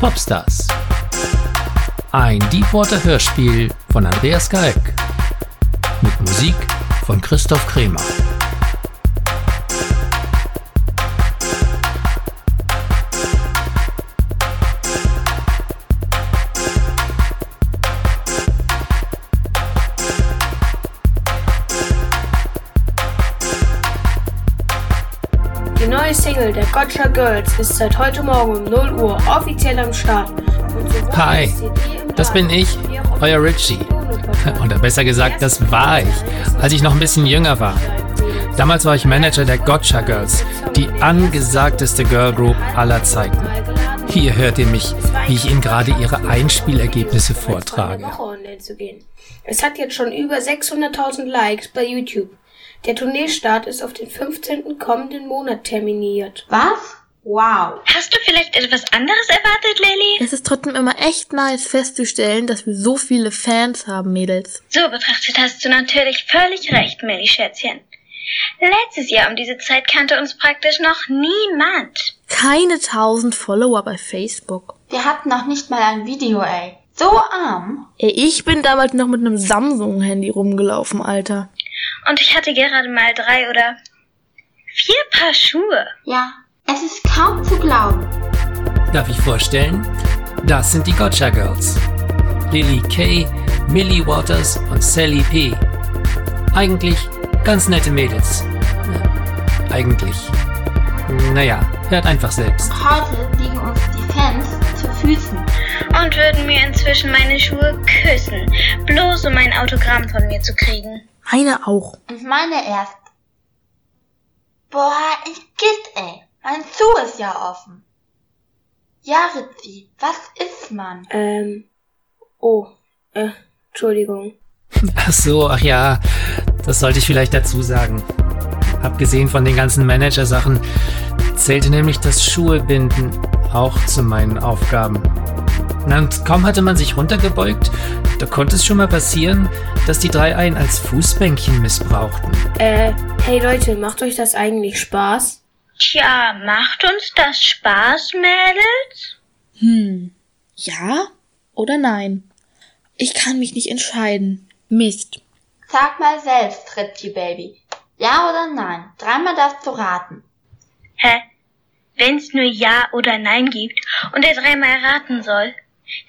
Popstars. Ein Deepwater-Hörspiel von Andreas Kalk. Mit Musik von Christoph Kremer. Single der Gotcha Girls ist seit heute Morgen um 0 Uhr offiziell am Start. Hi, das bin ich, euer Richie. Oder besser gesagt, das war ich, als ich noch ein bisschen jünger war. Damals war ich Manager der Gotcha Girls, die angesagteste Girl Group aller Zeiten. Hier hört ihr mich, wie ich Ihnen gerade Ihre Einspielergebnisse vortrage. Es hat jetzt schon über 600.000 Likes bei YouTube. Der Tourneestart ist auf den 15. kommenden Monat terminiert. Was? Wow. Hast du vielleicht etwas anderes erwartet, Lily? Es ist trotzdem immer echt nice festzustellen, dass wir so viele Fans haben, Mädels. So betrachtet hast du natürlich völlig recht, Millie Schätzchen. Letztes Jahr um diese Zeit kannte uns praktisch noch niemand. Keine tausend Follower bei Facebook. Wir hatten noch nicht mal ein Video, ey. So arm. Ey, ich bin damals noch mit einem Samsung-Handy rumgelaufen, Alter. Und ich hatte gerade mal drei oder vier Paar Schuhe. Ja, es ist kaum zu glauben. Darf ich vorstellen? Das sind die Gotcha Girls. Lily Kay, Millie Waters und Sally P. Eigentlich ganz nette Mädels. Ja, eigentlich. Naja, hört einfach selbst. Heute liegen uns die Fans zu Füßen. Und würden mir inzwischen meine Schuhe küssen, bloß um ein Autogramm von mir zu kriegen. Meine auch. Und meine erst. Boah, ich gitt, ey. Mein Zoo ist ja offen. Ja, Ritzi, was ist man? Ähm, oh, äh, Entschuldigung. Ach so, ach ja, das sollte ich vielleicht dazu sagen. Abgesehen von den ganzen Manager-Sachen zählte nämlich das Schuhebinden auch zu meinen Aufgaben. Na, Und kaum hatte man sich runtergebeugt, da konnte es schon mal passieren, dass die drei einen als Fußbänkchen missbrauchten. Äh, hey Leute, macht euch das eigentlich Spaß? Tja, macht uns das Spaß, Mädels? Hm. Ja oder nein? Ich kann mich nicht entscheiden. Mist. Sag mal selbst, Ritzi Baby. Ja oder nein? Dreimal darfst du raten. Hä? Wenn's nur Ja oder Nein gibt und er dreimal raten soll,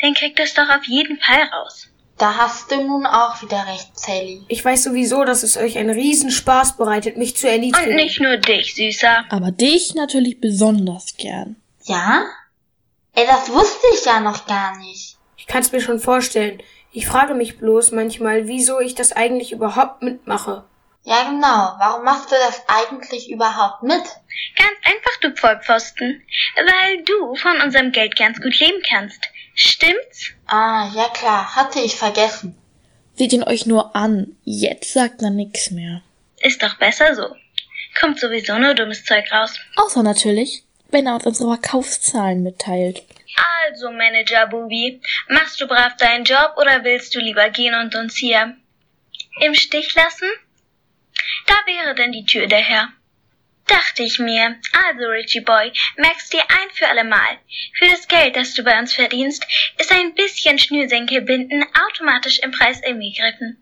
dann kriegt es doch auf jeden Fall raus. Da hast du nun auch wieder recht, Sally. Ich weiß sowieso, dass es euch einen Riesenspaß bereitet, mich zu Und erniedrigen. nicht nur dich, Süßer. Aber dich natürlich besonders gern. Ja? Ey, das wusste ich ja noch gar nicht. Ich kann's mir schon vorstellen. Ich frage mich bloß manchmal, wieso ich das eigentlich überhaupt mitmache. Ja, genau. Warum machst du das eigentlich überhaupt mit? Ganz einfach, du Vollpfosten. Weil du von unserem Geld ganz gut leben kannst. Stimmt's? Ah, ja klar, hatte ich vergessen. Seht ihn euch nur an. Jetzt sagt er nix mehr. Ist doch besser so. Kommt sowieso nur dummes Zeug raus. Außer natürlich, wenn er uns unsere Verkaufszahlen mitteilt. Also, Manager Bubi, machst du brav deinen Job oder willst du lieber gehen und uns hier im Stich lassen? Da wäre denn die Tür der Herr. Dachte ich mir. Also, Richie Boy, merkst dir ein für alle Mal. Für das Geld, das du bei uns verdienst, ist ein bisschen Schnürsenkel binden automatisch im Preis inbegriffen.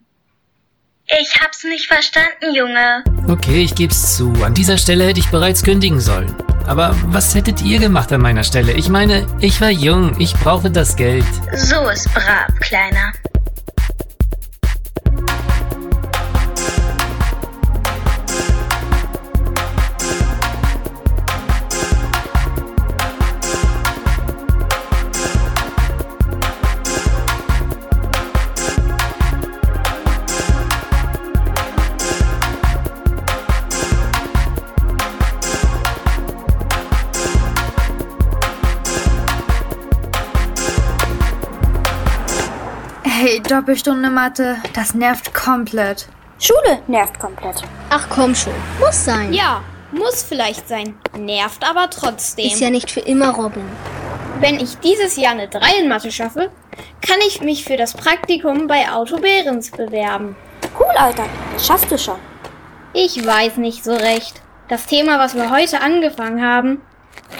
Ich hab's nicht verstanden, Junge. Okay, ich geb's zu. An dieser Stelle hätte ich bereits kündigen sollen. Aber was hättet ihr gemacht an meiner Stelle? Ich meine, ich war jung, ich brauche das Geld. So ist brav, Kleiner. Doppelstunde Mathe, das nervt komplett. Schule nervt komplett. Ach komm schon, muss sein. Ja, muss vielleicht sein. Nervt aber trotzdem. Ist ja nicht für immer Robin. Wenn ich dieses Jahr eine 3 in Mathe schaffe, kann ich mich für das Praktikum bei Auto Behrens bewerben. Cool, Alter. Das schaffst du schon. Ich weiß nicht so recht. Das Thema, was wir heute angefangen haben,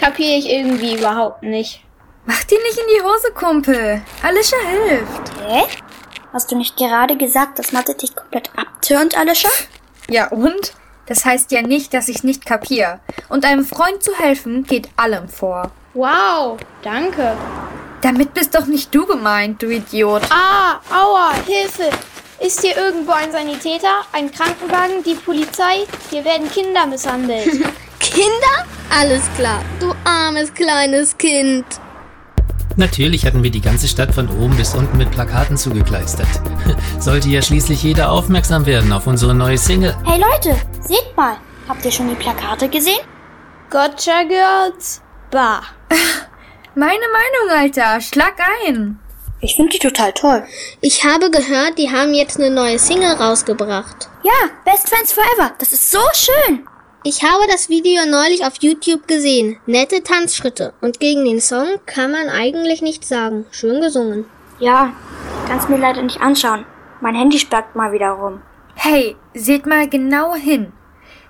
kapiere ich irgendwie überhaupt nicht. Mach dir nicht in die Hose, Kumpel. Alicia hilft. Hä? Hast du nicht gerade gesagt, dass Mathe dich komplett abturnt, Alicia? Ja und? Das heißt ja nicht, dass ich nicht kapier. Und einem Freund zu helfen geht allem vor. Wow, danke. Damit bist doch nicht du gemeint, du Idiot. Ah, aua, Hilfe. Ist hier irgendwo ein Sanitäter, ein Krankenwagen, die Polizei? Hier werden Kinder misshandelt. Kinder? Alles klar, du armes kleines Kind. Natürlich hatten wir die ganze Stadt von oben bis unten mit Plakaten zugekleistert. Sollte ja schließlich jeder aufmerksam werden auf unsere neue Single. Hey Leute, seht mal. Habt ihr schon die Plakate gesehen? Gotcha Girls. Bah. Meine Meinung, Alter. Schlag ein. Ich finde die total toll. Ich habe gehört, die haben jetzt eine neue Single rausgebracht. Ja, Best Friends Forever. Das ist so schön. Ich habe das Video neulich auf YouTube gesehen. Nette Tanzschritte. Und gegen den Song kann man eigentlich nichts sagen. Schön gesungen. Ja, kannst mir leider nicht anschauen. Mein Handy sperrt mal wieder rum. Hey, seht mal genau hin.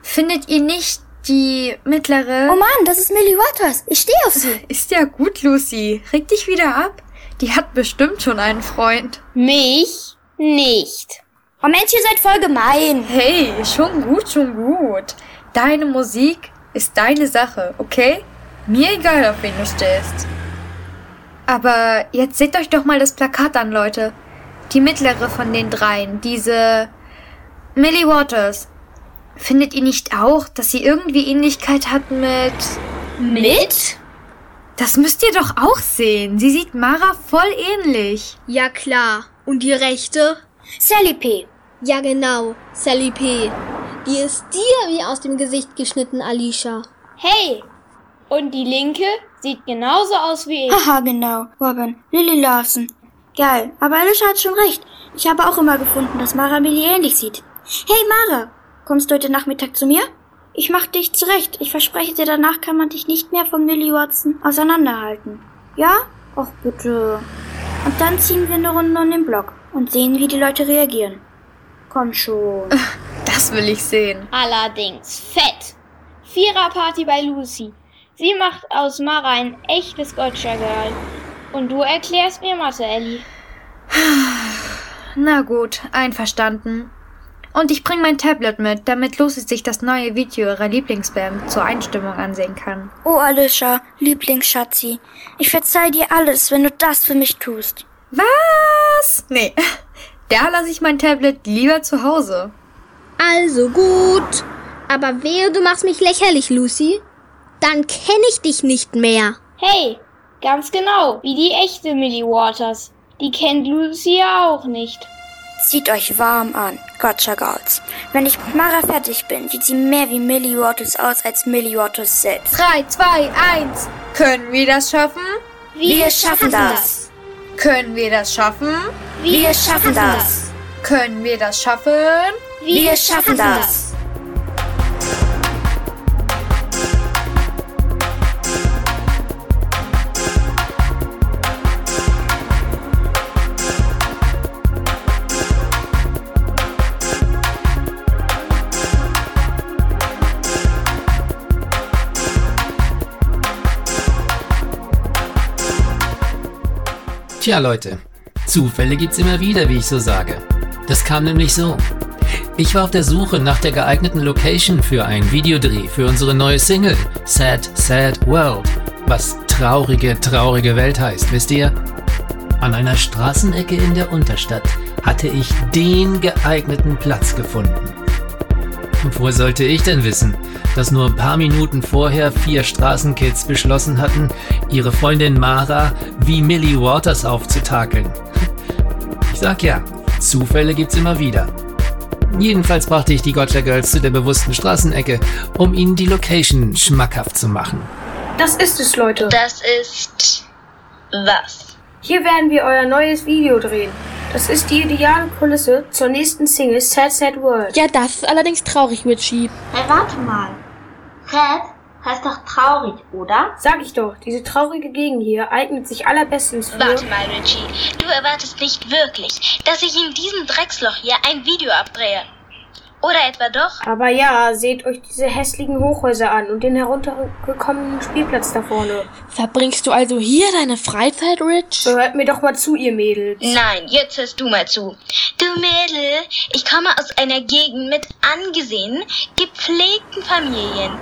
Findet ihr nicht die mittlere... Oh Mann, das ist Millie Waters. Ich stehe auf sie. Ist ja gut, Lucy. Reg dich wieder ab. Die hat bestimmt schon einen Freund. Mich nicht. Oh Mensch, ihr seid voll gemein. Hey, schon gut, schon gut. Deine Musik ist deine Sache, okay? Mir egal, auf wen du stehst. Aber jetzt seht euch doch mal das Plakat an, Leute. Die mittlere von den dreien, diese Millie Waters. Findet ihr nicht auch, dass sie irgendwie Ähnlichkeit hat mit... Mit? Das müsst ihr doch auch sehen. Sie sieht Mara voll ähnlich. Ja klar. Und die rechte? Sally P. Ja genau, Sally P. Die ist dir wie aus dem Gesicht geschnitten, Alicia. Hey. Und die linke sieht genauso aus wie ich. Haha, genau. Robin. Lily Lawson. Geil. Aber Alicia hat schon recht. Ich habe auch immer gefunden, dass Mara Millie ähnlich sieht. Hey Mara, kommst du heute Nachmittag zu mir? Ich mach dich zurecht. Ich verspreche dir, danach kann man dich nicht mehr von Millie Watson auseinanderhalten. Ja? Och bitte. Und dann ziehen wir eine Runde um den Block und sehen, wie die Leute reagieren. Komm schon. Das will ich sehen. Allerdings fett. Viererparty bei Lucy. Sie macht aus Mara ein echtes Gotcha Girl. Und du erklärst mir Mathe, Ellie. Na gut, einverstanden. Und ich bring mein Tablet mit, damit Lucy sich das neue Video ihrer Lieblingsband zur Einstimmung ansehen kann. Oh, Alicia, Lieblingsschatzi. Ich verzeih dir alles, wenn du das für mich tust. Was? Nee. Da lasse ich mein Tablet lieber zu Hause. Also gut. Aber wehe, du machst mich lächerlich, Lucy. Dann kenne ich dich nicht mehr. Hey, ganz genau, wie die echte Millie Waters. Die kennt Lucy ja auch nicht. Zieht euch warm an, Gotcha Girls. Wenn ich mit Mara fertig bin, sieht sie mehr wie Millie Waters aus als Millie Waters selbst. 3, 2, 1. Können wir das schaffen? Wir schaffen das. Können wir das schaffen? Wir schaffen das. Können wir das schaffen? Wir schaffen das. Tja, Leute, Zufälle gibt's immer wieder, wie ich so sage. Das kam nämlich so. Ich war auf der Suche nach der geeigneten Location für einen Videodreh für unsere neue Single Sad, Sad World, was traurige, traurige Welt heißt, wisst ihr? An einer Straßenecke in der Unterstadt hatte ich den geeigneten Platz gefunden. Und woher sollte ich denn wissen, dass nur ein paar Minuten vorher vier Straßenkids beschlossen hatten, ihre Freundin Mara wie Millie Waters aufzutakeln? Ich sag ja, Zufälle gibt's immer wieder. Jedenfalls brachte ich die Gotcha Girls zu der bewussten Straßenecke, um ihnen die Location schmackhaft zu machen. Das ist es, Leute. Das ist was? Hier werden wir euer neues Video drehen. Das ist die ideale Kulisse zur nächsten Single Sad Sad World. Ja, das ist allerdings traurig, Richie. Hey, warte mal. Sad heißt doch traurig, oder? Sag ich doch, diese traurige Gegend hier eignet sich allerbestens für... Warte mal, Richie. Du erwartest nicht wirklich, dass ich in diesem Drecksloch hier ein Video abdrehe. Oder etwa doch? Aber ja, seht euch diese hässlichen Hochhäuser an und den heruntergekommenen Spielplatz da vorne. Verbringst du also hier deine Freizeit, Rich? Hört mir doch mal zu, ihr Mädels. Nein, jetzt hörst du mal zu. Du Mädel, ich komme aus einer Gegend mit angesehenen, gepflegten Familien,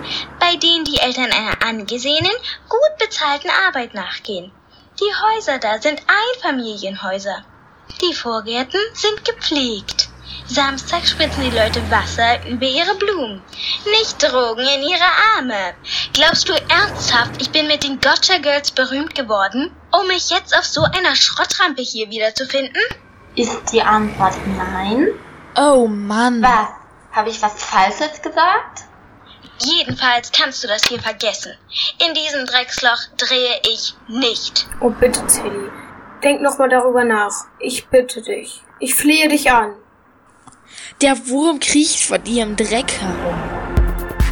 bei denen die Eltern einer angesehenen, gut bezahlten Arbeit nachgehen. Die Häuser da sind Einfamilienhäuser. Die Vorgärten sind gepflegt. Samstag spritzen die Leute Wasser über ihre Blumen, nicht Drogen in ihre Arme. Glaubst du ernsthaft, ich bin mit den Gotcha Girls berühmt geworden, um mich jetzt auf so einer Schrottrampe hier wiederzufinden? Ist die Antwort nein? Oh Mann. Was? Habe ich was Falsches gesagt? Jedenfalls kannst du das hier vergessen. In diesem Drecksloch drehe ich nicht. Oh bitte, Tilly. Denk noch mal darüber nach. Ich bitte dich. Ich flehe dich an. Der Wurm kriecht vor dir im Dreck herum.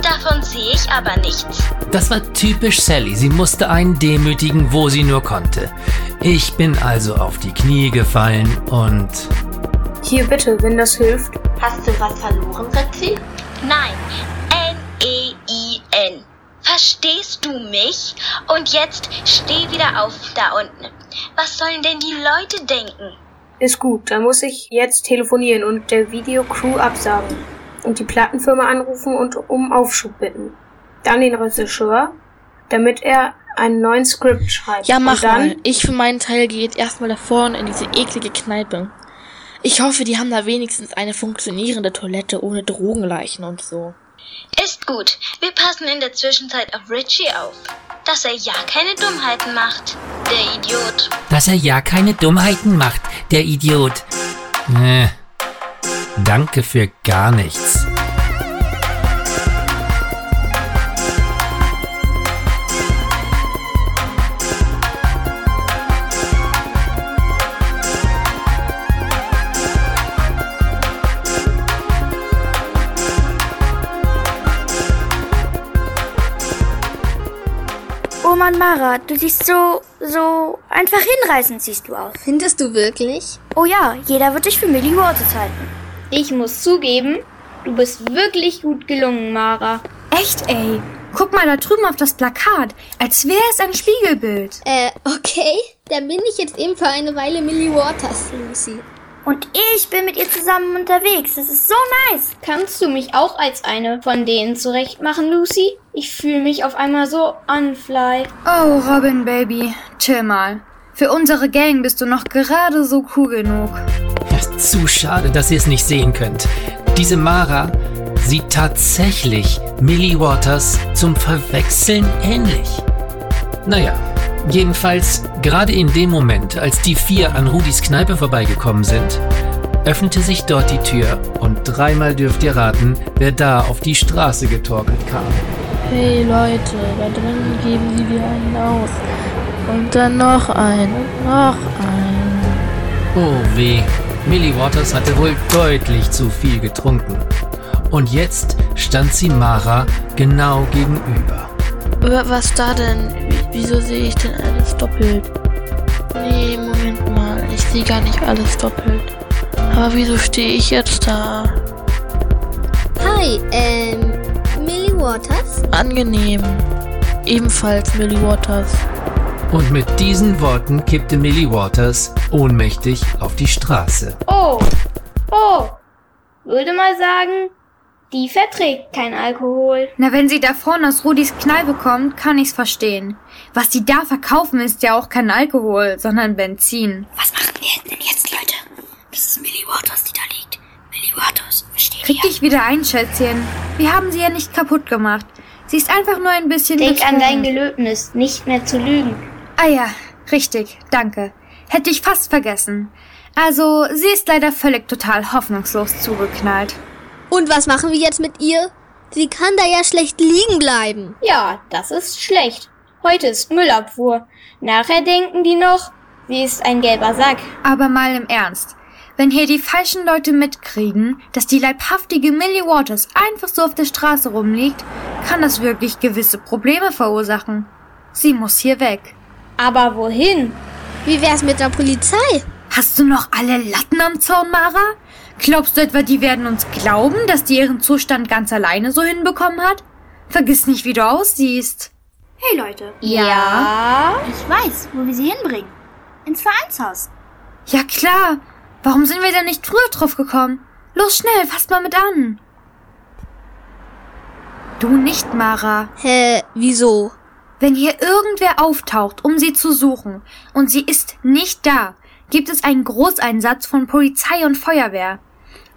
Davon sehe ich aber nichts. Das war typisch Sally. Sie musste einen demütigen, wo sie nur konnte. Ich bin also auf die Knie gefallen und Hier bitte, wenn das hilft. Hast du was verloren, Ritzi? Nein, N-E-I-N. Verstehst du mich? Und jetzt steh wieder auf da unten. Was sollen denn die Leute denken? Ist gut, dann muss ich jetzt telefonieren und der Videocrew absagen. Und die Plattenfirma anrufen und um Aufschub bitten. Dann den Regisseur, damit er einen neuen Skript schreibt. Ja, mach und dann, mal. Ich für meinen Teil gehe jetzt erstmal da vorne in diese eklige Kneipe. Ich hoffe, die haben da wenigstens eine funktionierende Toilette ohne Drogenleichen und so. Ist gut. Wir passen in der Zwischenzeit auf Richie auf. Dass er ja keine Dummheiten macht. Der Idiot. dass er ja keine Dummheiten macht, der Idiot. Äh, danke für gar nichts. Mann, Mara, du siehst so, so einfach hinreißend siehst du aus. Findest du wirklich? Oh ja, jeder wird dich für Millie Waters halten. Ich muss zugeben, du bist wirklich gut gelungen, Mara. Echt, ey. Guck mal da drüben auf das Plakat, als wäre es ein Spiegelbild. Äh, okay. Dann bin ich jetzt eben für eine Weile Millie Waters, Lucy. Und ich bin mit ihr zusammen unterwegs. Das ist so nice. Kannst du mich auch als eine von denen zurechtmachen, Lucy? Ich fühle mich auf einmal so unfly. Oh, Robin, Baby, chill mal. Für unsere Gang bist du noch gerade so cool genug. Ja, zu schade, dass ihr es nicht sehen könnt. Diese Mara sieht tatsächlich Millie Waters zum Verwechseln ähnlich. Naja, jedenfalls gerade in dem Moment, als die vier an Rudis Kneipe vorbeigekommen sind, öffnete sich dort die Tür und dreimal dürft ihr raten, wer da auf die Straße getorkelt kam. Hey Leute, da drinnen geben sie dir einen aus. Und dann noch einen und noch einen. Oh weh, Millie Waters hatte wohl deutlich zu viel getrunken. Und jetzt stand sie Mara genau gegenüber. Wa- Was da denn? Wie- Wieso sehe ich denn alles doppelt? Nee, Moment mal, ich sehe gar nicht alles doppelt. Aber wieso stehe ich jetzt da? Hi, ähm, Millie Waters? Angenehm. Ebenfalls Millie Waters. Und mit diesen Worten kippte Millie Waters ohnmächtig auf die Straße. Oh, oh. Würde mal sagen, die verträgt kein Alkohol. Na, wenn sie da vorne aus Rudis Kneipe kommt, kann ich's verstehen. Was die da verkaufen, ist ja auch kein Alkohol, sondern Benzin. Was machen wir denn jetzt, Leute? Das ist Millie Waters, die da liegt. Millie Waters, versteht Krieg dich wieder ein, Schätzchen. Wir haben sie ja nicht kaputt gemacht. Sie ist einfach nur ein bisschen Denk an dein. Gelöbnis, nicht mehr zu lügen. Ah ja, richtig, danke. Hätte ich fast vergessen. Also, sie ist leider völlig total hoffnungslos zugeknallt. Und was machen wir jetzt mit ihr? Sie kann da ja schlecht liegen bleiben. Ja, das ist schlecht. Heute ist Müllabfuhr. Nachher denken die noch, sie ist ein gelber Sack. Aber mal im Ernst. Wenn hier die falschen Leute mitkriegen, dass die leibhaftige Millie Waters einfach so auf der Straße rumliegt, kann das wirklich gewisse Probleme verursachen. Sie muss hier weg. Aber wohin? Wie wär's mit der Polizei? Hast du noch alle Latten am Zaun, Mara? Glaubst du etwa, die werden uns glauben, dass die ihren Zustand ganz alleine so hinbekommen hat? Vergiss nicht, wie du aussiehst. Hey Leute, Ja? ich weiß, wo wir sie hinbringen. Ins Vereinshaus. Ja klar. Warum sind wir denn nicht früher drauf gekommen? Los schnell, fasst mal mit an. Du nicht, Mara. Hä, wieso? Wenn hier irgendwer auftaucht, um sie zu suchen, und sie ist nicht da, gibt es einen Großeinsatz von Polizei und Feuerwehr.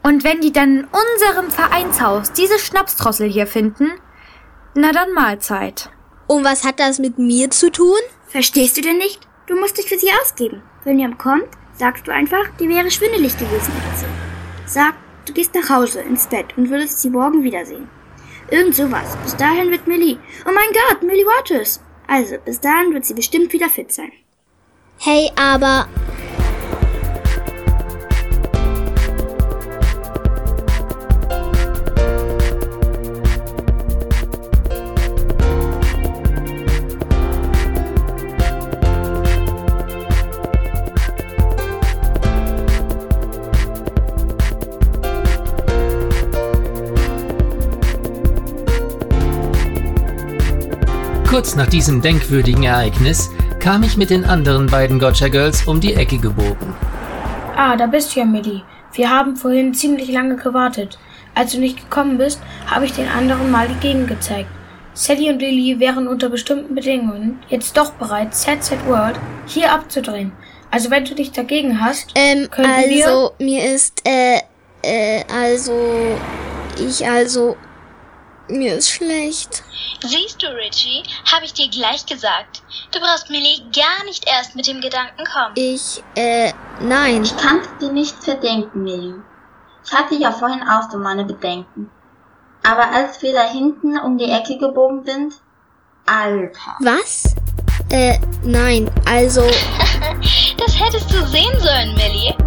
Und wenn die dann in unserem Vereinshaus diese Schnapsdrossel hier finden, na dann Mahlzeit. Und was hat das mit mir zu tun? Verstehst du denn nicht? Du musst dich für sie ausgeben. Wenn jemand kommt, sagst du einfach, die wäre schwindelig gewesen oder so. Sag, du gehst nach Hause, ins Bett und würdest sie morgen wiedersehen. Irgend sowas. Bis dahin wird Millie. Oh mein Gott, Millie Waters. Also, bis dahin wird sie bestimmt wieder fit sein. Hey, aber nach diesem denkwürdigen Ereignis kam ich mit den anderen beiden Gotcha Girls um die Ecke gebogen. Ah, da bist du ja, Millie. Wir haben vorhin ziemlich lange gewartet. Als du nicht gekommen bist, habe ich den anderen mal die Gegend gezeigt. Sally und Lily wären unter bestimmten Bedingungen jetzt doch bereit, Set Set World hier abzudrehen. Also wenn du dich dagegen hast, ähm, Könnten wir- also mir ist äh äh also ich also mir ist schlecht. Siehst du, Richie, habe ich dir gleich gesagt. Du brauchst Millie gar nicht erst mit dem Gedanken kommen. Ich äh nein. Ich kann es dir nicht verdenken, Millie. Ich hatte ja vorhin auch so meine Bedenken. Aber als wir da hinten um die Ecke gebogen sind, Alter. Was? Äh nein, also Das hättest du sehen sollen, Millie.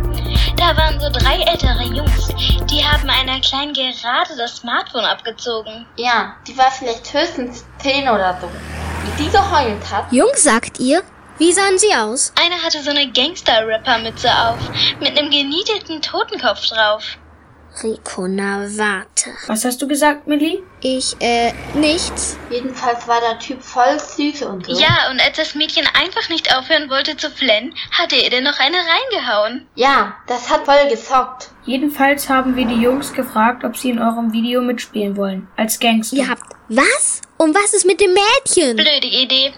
Da waren so drei ältere Jungs. Die haben einer Kleinen gerade das Smartphone abgezogen. Ja, die war vielleicht höchstens 10 oder so. Wie die geheult hat. Jungs sagt ihr? Wie sahen sie aus? Einer hatte so eine Gangster-Rapper-Mütze auf, mit einem genietelten Totenkopf drauf. Rico, na warte. was hast du gesagt, Millie? Ich äh nichts. Jedenfalls war der Typ voll süß und so. Ja, und als das Mädchen einfach nicht aufhören wollte zu flennen, hatte er dir noch eine reingehauen. Ja, das hat voll gesockt. Jedenfalls haben wir die Jungs gefragt, ob sie in eurem Video mitspielen wollen. Als Gangster. Ihr habt was? Und was ist mit dem Mädchen? Blöde Idee.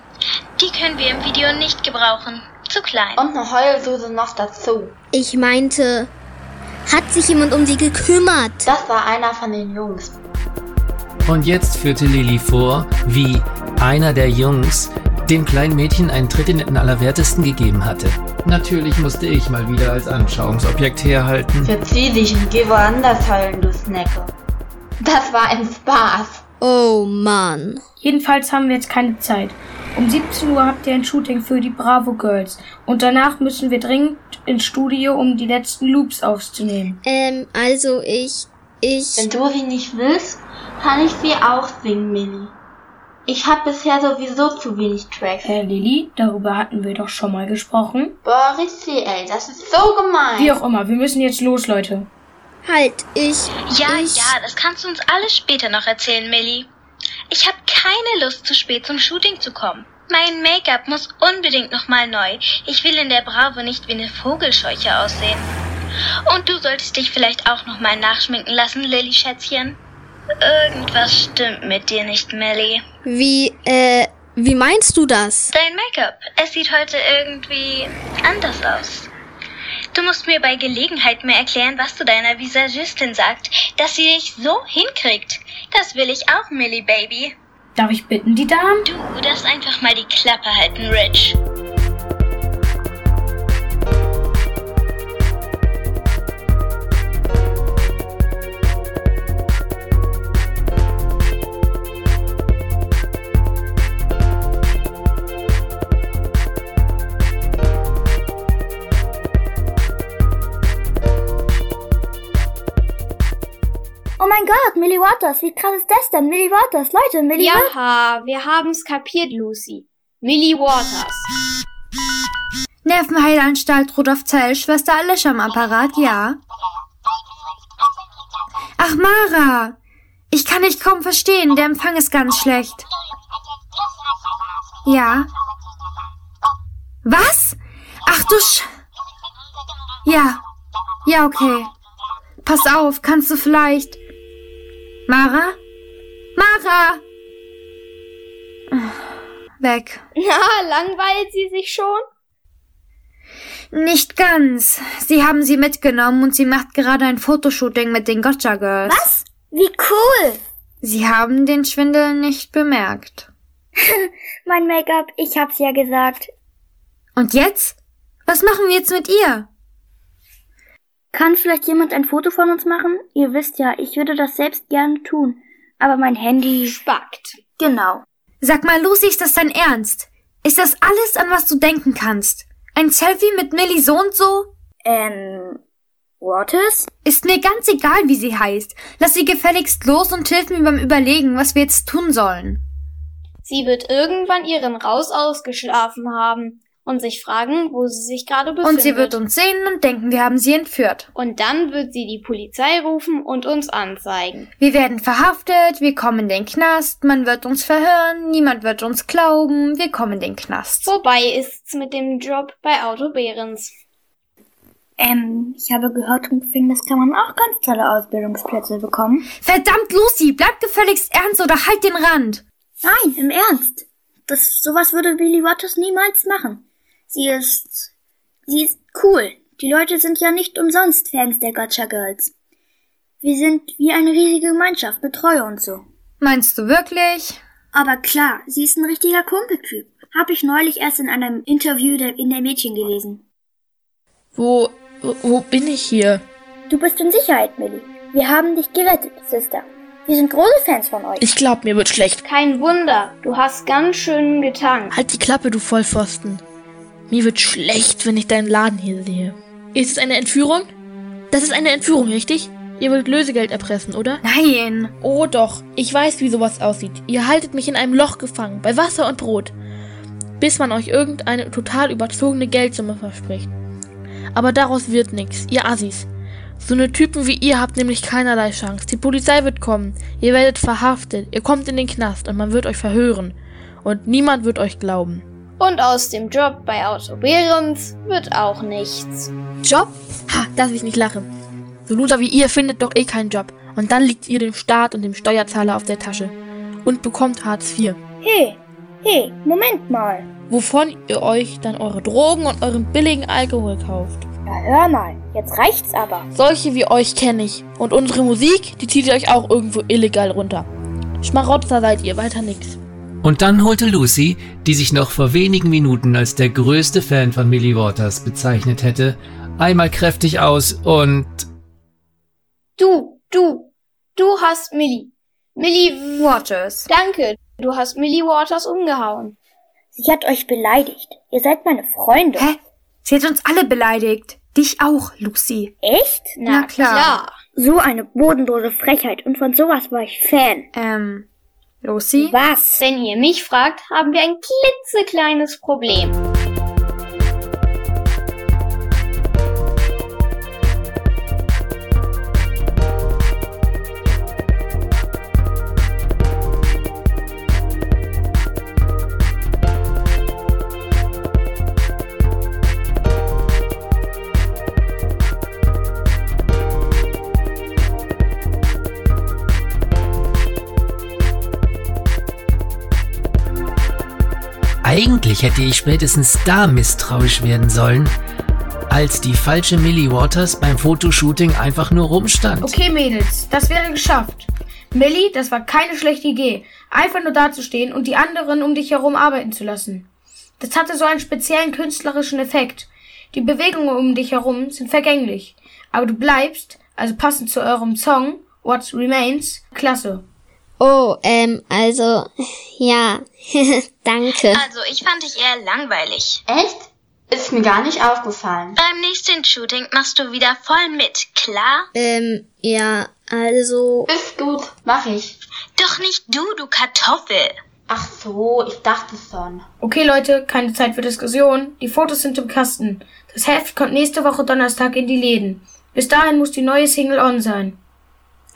Die können wir im Video nicht gebrauchen. Zu klein. Und eine Heulsuse noch dazu. Ich meinte, hat sich jemand um sie gekümmert? Das war einer von den Jungs. Und jetzt führte Lilly vor, wie einer der Jungs dem kleinen Mädchen einen Tritt in den Allerwertesten gegeben hatte. Natürlich musste ich mal wieder als Anschauungsobjekt herhalten. Verzieh dich und geh woanders heulen, du Snacke. Das war ein Spaß. Oh Mann. Jedenfalls haben wir jetzt keine Zeit. Um 17 Uhr habt ihr ein Shooting für die Bravo Girls. Und danach müssen wir dringend ins Studio, um die letzten Loops aufzunehmen. Ähm, also ich, ich, Wenn du sie nicht willst, kann ich sie auch singen, Millie. Ich hab bisher sowieso zu wenig Tracks. Herr Lilly, darüber hatten wir doch schon mal gesprochen. Boah, Richie, ey, das ist so gemein. Wie auch immer, wir müssen jetzt los, Leute. halt, ich, Ja, ich, ja, das kannst du uns alles später noch erzählen, Millie. Ich habe keine Lust, zu spät zum Shooting zu kommen. Mein Make-up muss unbedingt nochmal neu. Ich will in der Bravo nicht wie eine Vogelscheuche aussehen. Und du solltest dich vielleicht auch nochmal nachschminken lassen, Lilly Schätzchen. Irgendwas stimmt mit dir nicht, Millie. wie, äh, wie meinst du das? Dein Make-up, es sieht heute irgendwie anders aus. Du musst mir bei Gelegenheit mehr erklären, was du deiner Visagistin sagt, dass sie dich so hinkriegt. Das will ich auch, Millie Baby. Darf ich bitten, die Damen? Du darfst einfach mal die Klappe halten, Rich. Millie Waters, wie krass ist das denn? Millie Waters, Leute, Millie Waters. Jaha, wir haben's kapiert, Lucy. Millie Waters. Nervenheilanstalt Rudolf Zell, Schwester Alicia am Apparat, ja. Ach, Mara! Ich kann dich kaum verstehen, der Empfang ist ganz schlecht. Ja. Was? Ach du Sch... Ja. Ja, okay. Pass auf, kannst du vielleicht... Mara? Mara! Weg. Na, langweilt sie sich schon? Nicht ganz. Sie haben sie mitgenommen und sie macht gerade ein Fotoshooting mit den Gotcha Girls. Was? Wie cool! Sie haben den Schwindel nicht bemerkt. mein Make-up, ich hab's ja gesagt. Und jetzt? Was machen wir jetzt mit ihr? Kann vielleicht jemand ein Foto von uns machen? Ihr wisst ja, ich würde das selbst gerne tun. Aber mein Handy spackt. Genau. Sag mal, Lucy, ist das dein Ernst? Ist das alles, an was du denken kannst? Ein Selfie mit Millie so und so? Ähm, Waters? Ist mir ganz egal, wie sie heißt. Lass sie gefälligst los und hilf mir beim Überlegen, was wir jetzt tun sollen. Sie wird irgendwann ihren Raus ausgeschlafen haben und sich fragen, wo sie sich gerade befindet. Und sie wird uns sehen und denken, wir haben sie entführt. Und dann wird sie die Polizei rufen und uns anzeigen. Wir werden verhaftet, wir kommen in den Knast, man wird uns verhören, niemand wird uns glauben, wir kommen in den Knast. Vorbei ist's mit dem Job bei Auto Behrens. Ähm, ich habe gehört und das kann man auch ganz tolle Ausbildungsplätze bekommen. Verdammt, Lucy, bleib gefälligst ernst oder halt den Rand. Nein, im Ernst. Das, sowas würde Billy Waters niemals machen. Sie ist, sie ist cool. Die Leute sind ja nicht umsonst Fans der Gotcha Girls. Wir sind wie eine riesige Gemeinschaft, betreue und so. Meinst du wirklich? Aber klar, sie ist ein richtiger Kumpeltyp. Hab ich neulich erst in einem Interview in der Mädchen gelesen. Wo, wo bin ich hier? Du bist in Sicherheit, Millie. Wir haben dich gerettet, Sister. Wir sind große Fans von euch. Ich glaub, mir wird schlecht. Kein Wunder. Du hast ganz schön getankt. Halt die Klappe, du Vollpfosten. Mir wird schlecht, wenn ich deinen Laden hier sehe. Ist es eine Entführung? Das ist eine Entführung, richtig? Ihr wollt Lösegeld erpressen, oder? Nein. Oh doch, ich weiß, wie sowas aussieht. Ihr haltet mich in einem Loch gefangen, bei Wasser und Brot, bis man euch irgendeine total überzogene Geldsumme verspricht. Aber daraus wird nichts, ihr Assis. So eine Typen wie ihr habt nämlich keinerlei Chance. Die Polizei wird kommen, ihr werdet verhaftet, ihr kommt in den Knast und man wird euch verhören. Und niemand wird euch glauben. Und aus dem Job bei Auto Behrens wird auch nichts. Job? Ha, darf ich nicht lachen. So Loser wie ihr findet doch eh keinen Job. Und dann liegt ihr dem Staat und dem Steuerzahler auf der Tasche. Und bekommt Hartz IV. Hey, hey, Moment mal. Wovon ihr euch dann eure Drogen und euren billigen Alkohol kauft. Na hör mal, jetzt reicht's aber. Solche wie euch kenne ich. Und unsere Musik, die zieht ihr euch auch irgendwo illegal runter. Schmarotzer seid ihr, weiter nix. Und dann holte Lucy, die sich noch vor wenigen Minuten als der größte Fan von Millie Waters bezeichnet hätte, einmal kräftig aus und... Du, du, du hast Millie. Millie Waters. Danke, du hast Millie Waters umgehauen. Sie hat euch beleidigt. Ihr seid meine Freunde. Hä? Sie hat uns alle beleidigt. Dich auch, Lucy. Echt? Na, Na klar. klar. So eine bodenlose Frechheit und von sowas war ich Fan. Ähm, Lucy? Was? Wenn ihr mich fragt, haben wir ein klitzekleines Problem. Eigentlich hätte ich spätestens da misstrauisch werden sollen, als die falsche Millie Waters beim Fotoshooting einfach nur rumstand. Okay, Mädels, das wäre geschafft. Millie, das war keine schlechte Idee, einfach nur dazustehen und die anderen um dich herum arbeiten zu lassen. Das hatte so einen speziellen künstlerischen Effekt. Die Bewegungen um dich herum sind vergänglich, aber du bleibst, also passend zu eurem Song What Remains, klasse. Oh, ähm, also, ja, danke. Also, ich fand dich eher langweilig. Echt? Ist mir gar nicht aufgefallen. Beim nächsten Shooting machst du wieder voll mit, klar? Ähm, ja, also. Ist gut, mach ich. Doch nicht du, du Kartoffel. Ach so, ich dachte schon. Okay, Leute, keine Zeit für Diskussion. Die Fotos sind im Kasten. Das Heft kommt nächste Woche Donnerstag in die Läden. Bis dahin muss die neue Single on sein.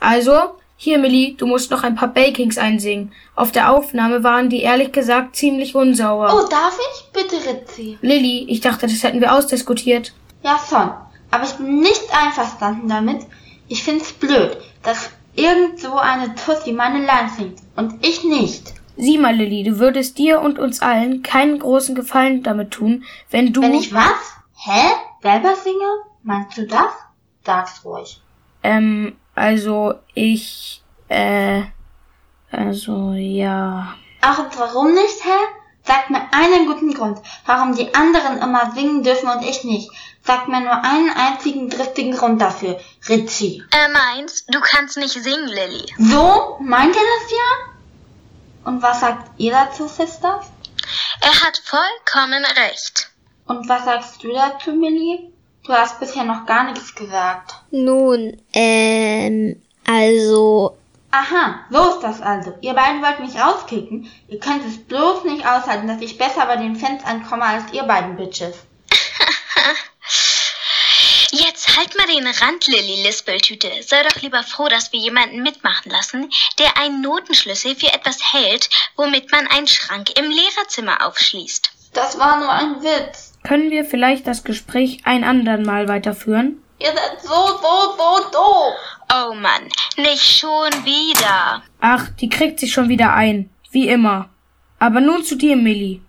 Also, hier, Millie, du musst noch ein paar Bakings einsingen. Auf der Aufnahme waren die ehrlich gesagt ziemlich unsauber. Oh, darf ich? Bitte, Ritzi. Lilly, ich dachte, das hätten wir ausdiskutiert. Ja, schon. Aber ich bin nicht einverstanden damit. Ich find's blöd, dass irgend so eine Tussi meine Line singt und ich nicht. Sieh mal, Lilly, du würdest dir und uns allen keinen großen Gefallen damit tun, wenn du... Wenn ich was? Hä? Selber singe? Meinst du das? Sag's ruhig. Ähm, also ich, äh, also ja. Ach, und warum nicht, hä? Sag mir einen guten Grund, warum die anderen immer singen dürfen und ich nicht. Sag mir nur einen einzigen driftigen Grund dafür, Ritchie. Er meint, du kannst nicht singen, Lilly. So? Meint ihr das ja? Und was sagt ihr dazu, Sisters? Er hat vollkommen recht. Und was sagst du dazu, Millie? Du hast bisher noch gar nichts gesagt. Nun, ähm, also, Aha, so ist das also. Ihr beiden wollt mich rauskicken. Ihr könnt es bloß nicht aushalten, dass ich besser bei den Fans ankomme als ihr beiden Bitches. Jetzt halt mal den Rand, Lilly Lispeltüte. Sei doch lieber froh, dass wir jemanden mitmachen lassen, der einen Notenschlüssel für etwas hält, womit man einen Schrank im Lehrerzimmer aufschließt. Das war nur ein Witz. Können wir vielleicht das Gespräch ein andern Mal weiterführen? Ihr seid so, so, so doof. Oh Mann, nicht schon wieder. Ach, die kriegt sich schon wieder ein. Wie immer. Aber nun zu dir, Millie.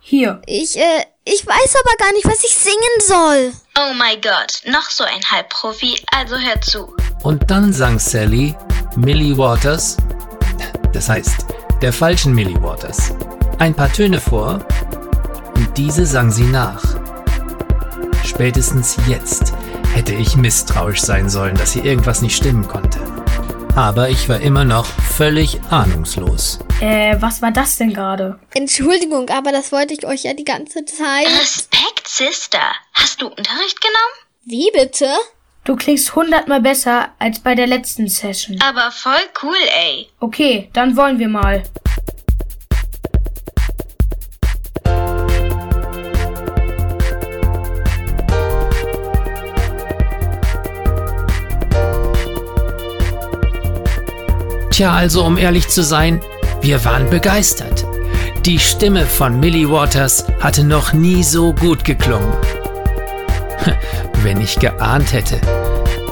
Hier. ich, äh, ich weiß aber gar nicht, was ich singen soll. Oh mein Gott, noch so ein Halbprofi, also hör zu. Und dann sang Sally Millie Waters, das heißt, der falschen Millie Waters, ein paar Töne vor und diese sang sie nach. Spätestens jetzt hätte ich misstrauisch sein sollen, dass hier irgendwas nicht stimmen konnte. Aber ich war immer noch völlig ahnungslos. Äh, was war das denn gerade? Entschuldigung, aber das wollte ich euch ja die ganze Zeit. Respekt, Sister. Hast du Unterricht genommen? Wie bitte? Du klingst hundertmal besser als bei der letzten Session. Aber voll cool, ey. Okay, dann wollen wir mal. Tja, also um ehrlich zu sein, wir waren begeistert. Die Stimme von Millie Waters hatte noch nie so gut geklungen. Wenn ich geahnt hätte,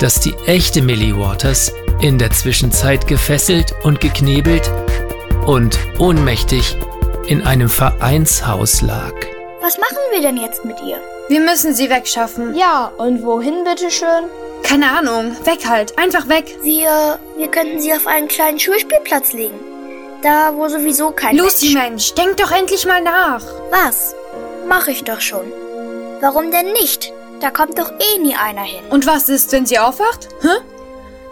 dass die echte Millie Waters in der Zwischenzeit gefesselt und geknebelt und ohnmächtig in einem Vereinshaus lag. Was machen wir denn jetzt mit ihr? Wir müssen sie wegschaffen. Ja, und wohin bitteschön? Keine Ahnung. Weg halt. Einfach weg. Wir, wir könnten sie auf einen kleinen Schulspielplatz legen. Da, wo sowieso kein Lucy, Mensch... Mensch, denk doch endlich mal nach. Was? Mach ich doch schon. Warum denn nicht? Da kommt doch eh nie einer hin. Und was ist, wenn sie aufwacht? Hä?